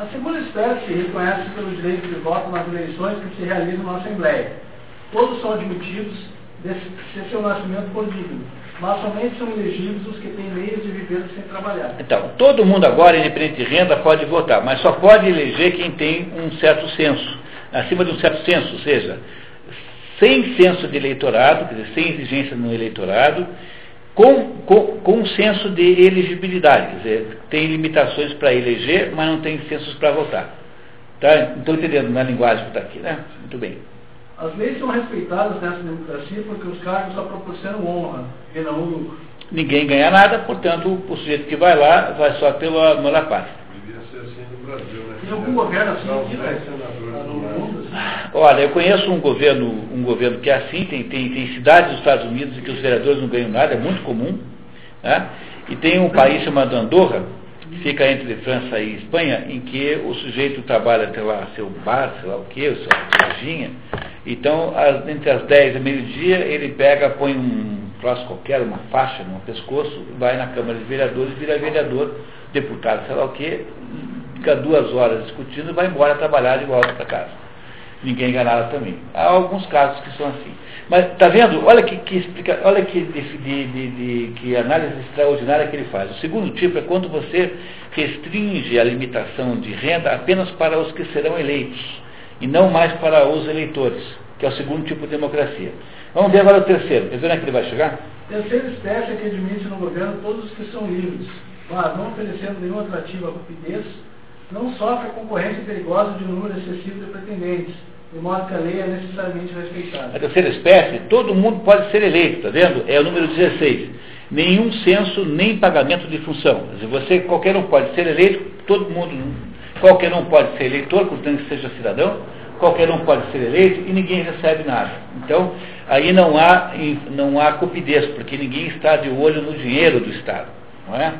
A segunda espécie reconhece pelo direito de voto nas eleições que se realizam na Assembleia. Todos são admitidos se seu nascimento for digno, mas somente são elegíveis os que têm meios de viver sem trabalhar. Então, todo mundo agora, independente de renda, pode votar, mas só pode eleger quem tem um certo censo, acima de um certo censo, ou seja, sem censo de eleitorado, quer dizer, sem exigência no eleitorado, com, com, com um senso de elegibilidade, quer dizer, tem limitações para eleger, mas não tem censos para votar. Tá? Estou entendendo na linguagem que está aqui, né? Muito bem. As leis são respeitadas nessa democracia porque os cargos só proporcionam honra e não lucro. Ninguém ganha nada, portanto, o sujeito que vai lá vai só pela amor à pátria. Devia ser assim no Brasil, né? Tem algum governo assim Não, né? senadores no no mundo? assim? Olha, eu conheço um governo, um governo que é assim, tem, tem, tem cidades dos Estados Unidos em que os vereadores não ganham nada, é muito comum. Né? E tem um país chamado Andorra, que fica entre França e Espanha, em que o sujeito trabalha até lá seu bar, sei lá o que, sua lojinha. Então, as- entre as 10 e meio-dia, ele pega, põe um troço qualquer, uma faixa no pescoço, vai na Câmara de Vereadores, vira vereador, deputado, sei lá o que, fica duas horas discutindo e vai embora trabalhar de volta para casa. Ninguém ganha também. Há alguns casos que são assim. Mas tá vendo? Olha que, que explica, olha que, de, de- de- que análise extraordinária que ele faz. O segundo tipo é quando você restringe a limitação de renda apenas para os que serão eleitos e não mais para os eleitores, que é o segundo tipo de democracia. Vamos ver agora o terceiro. Quer ver onde é que ele vai chegar? Terceira espécie é que admite no governo todos os que são livres, mas não oferecendo nenhum atrativo à rapidez, não sofre a concorrência perigosa de um número excessivo de pretendentes, de a lei é necessariamente respeitada. A terceira espécie, todo mundo pode ser eleito, está vendo? É o número 16. Nenhum censo, nem pagamento de função. Dizer, você, qualquer um pode ser eleito, todo mundo, qualquer um pode ser eleitor, portanto que seja cidadão, qualquer um pode ser eleito e ninguém recebe nada. Então, aí não há, não há cupidez, porque ninguém está de olho no dinheiro do Estado, não é?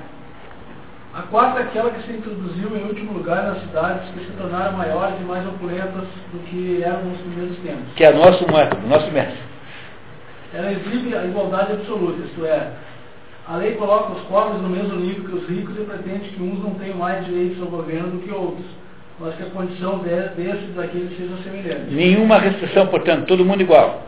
A quarta é aquela que se introduziu em último lugar nas cidades que se tornaram maiores e mais opulentas do que eram nos primeiros tempos. Que é nosso método, nosso mestre. Ela exibe a igualdade absoluta, isto é, a lei coloca os pobres no mesmo nível que os ricos e pretende que uns não tenham mais direitos ao governo do que outros, mas que a condição de- desses daqueles seja semelhante. Nenhuma restrição, portanto, todo mundo igual.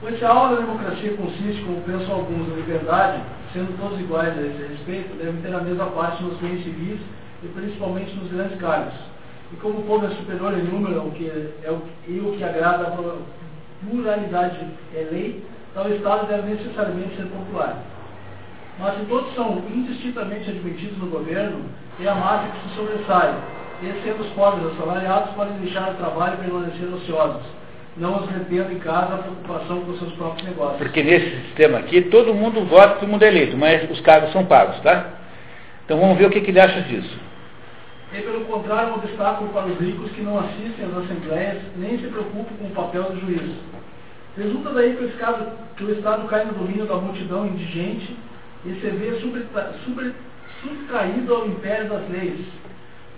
Pois se a aula da democracia consiste, como pensam alguns, na liberdade, sendo todos iguais a esse respeito, devem ter a mesma parte nos bens civis e principalmente nos grandes cargos. E como o povo é superior em número ao que é o, e o que agrada à pluralidade é lei, tal Estado deve necessariamente ser popular. Mas se todos são indistintamente admitidos no governo, é a massa que se sobressai. E sendo os pobres assalariados, podem deixar o trabalho e permanecer ociosos, não os retendo em casa a preocupação com seus próprios negócios. Porque nesse sistema aqui, todo mundo vota, todo mundo é eleito, mas os cargos são pagos, tá? Então vamos ver o que, que ele acha disso. E pelo contrário, um obstáculo para os ricos que não assistem às assembleias, nem se preocupam com o papel do juiz. Resulta daí que o Estado, que o Estado cai no domínio da multidão indigente e se vê subtraído ao império das leis.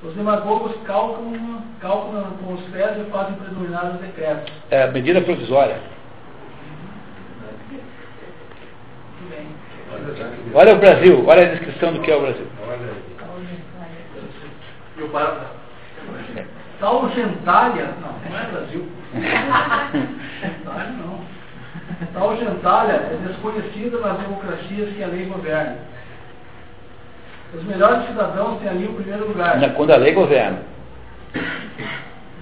Os demagogos calculam, calculam com os pés e fazem predominar os decretos. É, medida provisória. Muito bem. Olha o Brasil, olha a descrição do que é o Brasil. E o. Tal gentalha, não, não é Brasil. *laughs* Gentalha não. Tal gentalha é desconhecida nas democracias que a lei governa. Os melhores cidadãos têm ali o primeiro lugar. Quando a lei governa.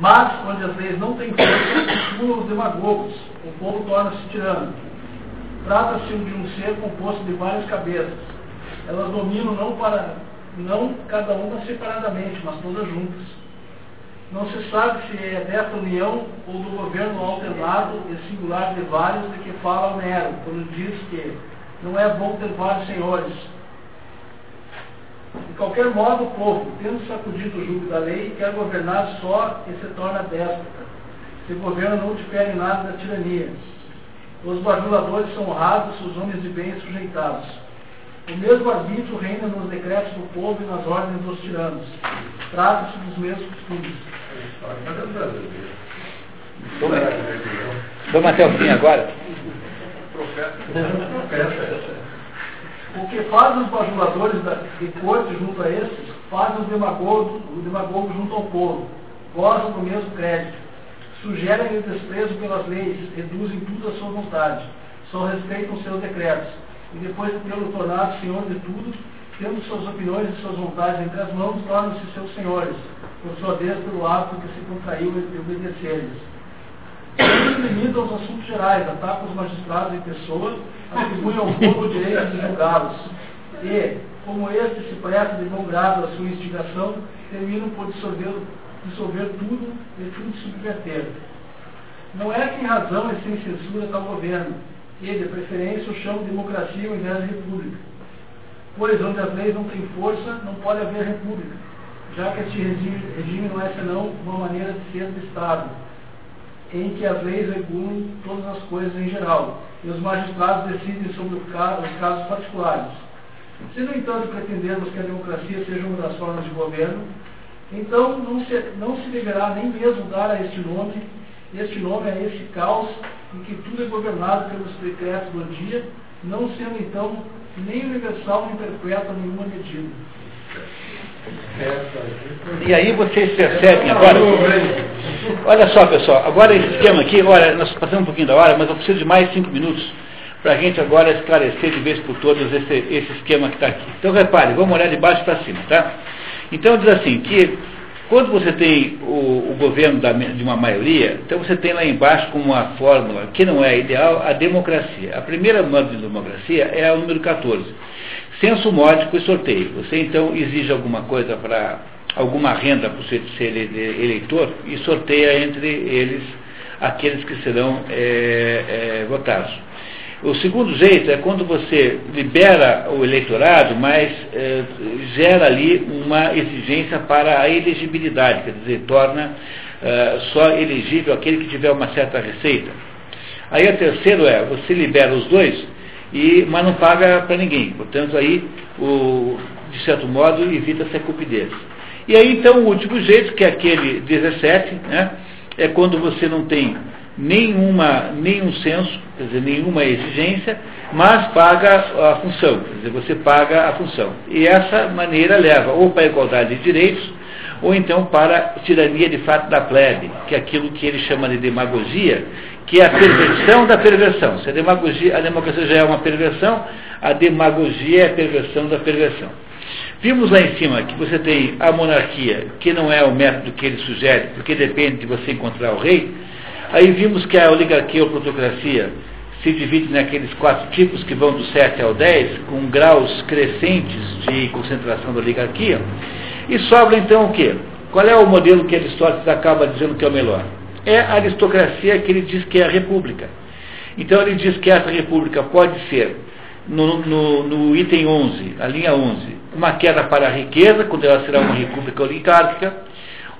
Mas, onde as leis não têm força, pulam os demagogos. O povo torna-se tirano. Trata-se de um ser composto de várias cabeças. Elas dominam não, para, não cada uma separadamente, mas todas juntas. Não se sabe se é desta união ou do governo alternado e singular de vários de que fala Homero, quando diz que não é bom ter vários senhores. De qualquer modo, o povo, tendo sacudido o jugo da lei, quer governar só e se torna déspota. Se governo não difere nada da tirania. Os bajuladores são honrados, os homens de bem sujeitados. O mesmo arbítrio reina nos decretos do povo e nas ordens dos tiranos. Trata-se dos mesmos costumes. Vamos até o fim agora? O que faz os bajuladores corte junto a esses, faz os demagogos, o demagogo junto ao povo, gozam do mesmo crédito, sugerem o desprezo pelas leis, reduzem tudo à sua vontade, só respeitam seus decretos, e depois de tê-lo tornado senhor de tudo, tendo suas opiniões e suas vontades entre as mãos, tornam-se seus senhores, por sua vez pelo hábito que se contraiu de obedecer-lhes eles limitam aos assuntos gerais, atacam os magistrados em pessoa, atribuem ao povo o direito de julgá-los. E, como este se presta de bom grado à sua instigação, terminam por dissolver, dissolver tudo e tudo subverter. Não é que razão e sem censura tal governo, e de preferência o chamam de democracia ao invés de república. Pois onde as leis não têm força, não pode haver república, já que este regime, regime não é senão uma maneira de ser do Estado em que as leis regulam todas as coisas em geral, e os magistrados decidem sobre os casos particulares. Se, no entanto, pretendermos que a democracia seja uma das formas de governo, então não se, não se deverá nem mesmo dar a este nome, este nome a esse caos em que tudo é governado pelos decretos do dia, não sendo então nem universal nem perpétuo nenhuma medida. E aí vocês percebem agora. Olha só, pessoal, agora esse esquema aqui, olha, nós passamos um pouquinho da hora, mas eu preciso de mais cinco minutos para a gente agora esclarecer de vez por todas esse, esse esquema que está aqui. Então repare, vamos olhar de baixo para cima, tá? Então diz assim, que quando você tem o, o governo da, de uma maioria, então você tem lá embaixo como uma fórmula que não é ideal a democracia. A primeira modo de democracia é a número 14 Censo módico e sorteio. Você então exige alguma coisa para alguma renda para você ser eleitor e sorteia entre eles aqueles que serão é, é, votados. O segundo jeito é quando você libera o eleitorado, mas é, gera ali uma exigência para a elegibilidade, quer dizer, torna é, só elegível aquele que tiver uma certa receita. Aí a terceiro é, você libera os dois, e, mas não paga para ninguém. Portanto, aí, o, de certo modo, evita-se a cupidez. E aí, então, o último jeito, que é aquele 17, né, é quando você não tem nenhuma, nenhum censo, quer dizer, nenhuma exigência, mas paga a função, quer dizer, você paga a função. E essa maneira leva ou para a igualdade de direitos, ou então para a tirania de fato da plebe, que é aquilo que ele chama de demagogia, que é a perversão da perversão. Se a, demagogia, a democracia já é uma perversão, a demagogia é a perversão da perversão. Vimos lá em cima que você tem a monarquia, que não é o método que ele sugere, porque depende de você encontrar o rei. Aí vimos que a oligarquia ou plutocracia se divide naqueles quatro tipos que vão do 7 ao 10, com graus crescentes de concentração da oligarquia. E sobra então o quê? Qual é o modelo que Aristóteles acaba dizendo que é o melhor? É a aristocracia que ele diz que é a república. Então ele diz que essa república pode ser, no, no, no, item 11, a linha 11, uma queda para a riqueza, quando ela será uma república oligárquica,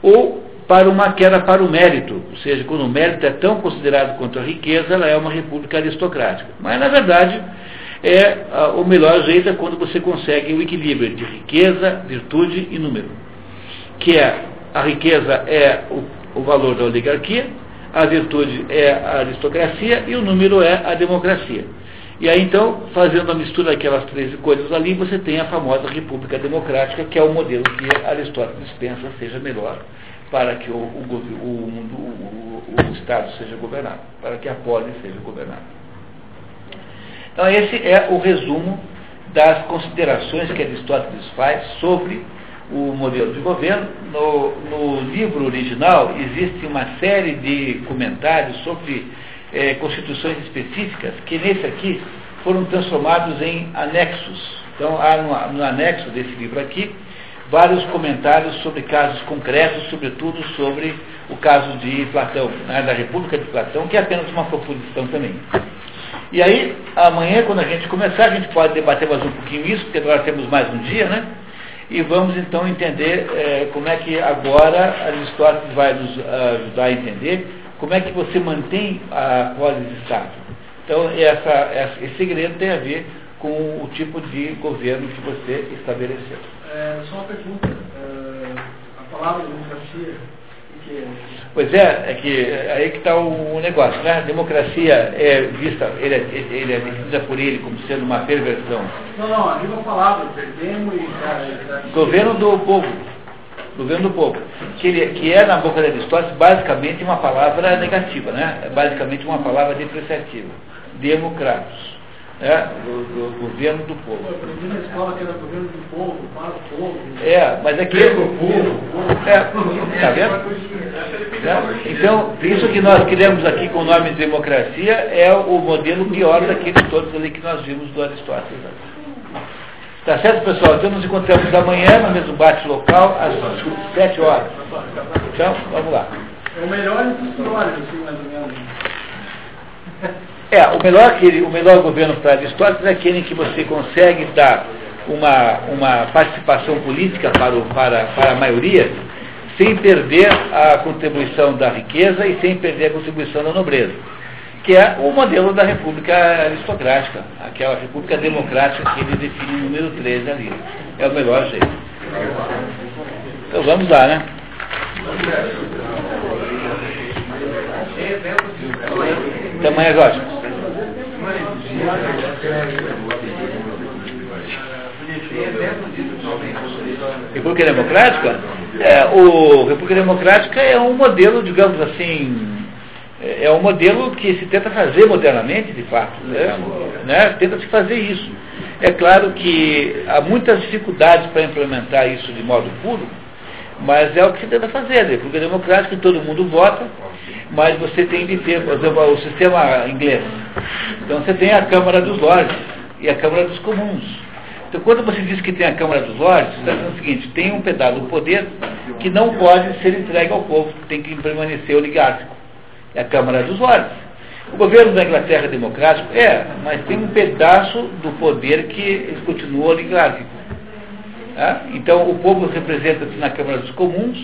ou para uma queda para o mérito, ou seja, quando o mérito é tão considerado quanto a riqueza, ela é uma república aristocrática. Mas, na verdade, é, o melhor jeito é quando você consegue o equilíbrio de riqueza, virtude e número. Que é, a riqueza é o o valor da oligarquia, a virtude é a aristocracia e o número é a democracia. E aí então, fazendo a mistura daquelas três coisas ali, você tem a famosa República Democrática, que é o modelo que Aristóteles pensa seja melhor para que o, o, o, mundo, o, Estado seja governado, para que a polis seja governada. Então esse é o resumo das considerações que Aristóteles faz sobre o modelo de governo. No, no livro original existe uma série de comentários sobre é, constituições específicas que nesse aqui foram transformados em anexos. Então há no, no anexo desse livro aqui vários comentários sobre casos concretos, sobretudo sobre o caso de Platão, né, da República de Platão, que é apenas uma proposição também. E aí, amanhã, quando a gente começar, a gente pode debater mais um pouquinho isso, porque agora temos mais um dia, né? E vamos então entender é, como é que agora Aristóteles vai nos ajudar a entender como é que você mantém a polis de Estado. Então, essa, essa, esse segredo tem a ver com o tipo de governo que você estabeleceu. É, só uma pergunta. É, a palavra democracia. Pois é, é que aí que está o negócio, né? A democracia é vista, ele é, ele é definida por ele como sendo uma perversão. Não, não, a mesma palavra, perdemos e. Cara, Governo do povo. Governo do povo. Que, ele, que é, na boca de Aristóteles, basicamente uma palavra negativa, né? É basicamente uma palavra depreciativa. Democratos. É, do, do governo do povo. Eu aprendi na escola que era governo do povo, para o povo. É, mas é que. É, tá vendo? É, então, isso que nós criamos aqui com o nome de democracia é o modelo pior daqueles todos ali que nós vimos do Aristóteles. Tá certo, pessoal? Então nos encontramos amanhã no mesmo bate local, às 7 horas. Então, vamos lá. É o melhor histórias, assim, mais ou menos. *laughs* É, o melhor, o melhor governo para Aristóteles é aquele em que você consegue dar uma, uma participação política para, o, para, para a maioria, sem perder a contribuição da riqueza e sem perder a contribuição da nobreza. Que é o modelo da República Aristocrática, aquela República Democrática que ele define no número 13 ali. É o melhor jeito. Então vamos lá, né? Até amanhã. República Democrática? É, o República Democrática é um modelo, digamos assim, é um modelo que se tenta fazer modernamente, de fato. Né? né? Tenta se fazer isso. É claro que há muitas dificuldades para implementar isso de modo puro, mas é o que se tenta fazer. A República Democrática, todo mundo vota, mas você tem de ter, por exemplo, o sistema inglês. Então você tem a Câmara dos Lordes e a Câmara dos Comuns. Então quando você diz que tem a Câmara dos Lordes, você está dizendo o seguinte, tem um pedaço do poder que não pode ser entregue ao povo, tem que permanecer oligárquico. É a Câmara dos Lordes. O governo da Inglaterra é democrático? É, mas tem um pedaço do poder que continua oligárquico. Então o povo representa-se na Câmara dos Comuns,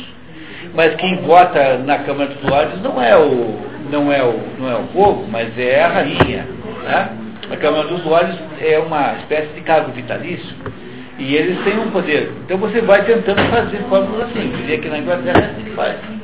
mas quem vota na Câmara dos Lordes não é o, não é o, não é o povo, mas é a rainha. A Câmara dos Lordes é uma espécie de cargo vitalício e eles têm um poder. Então você vai tentando fazer fórmulas assim. Diria que na Inglaterra é assim que faz.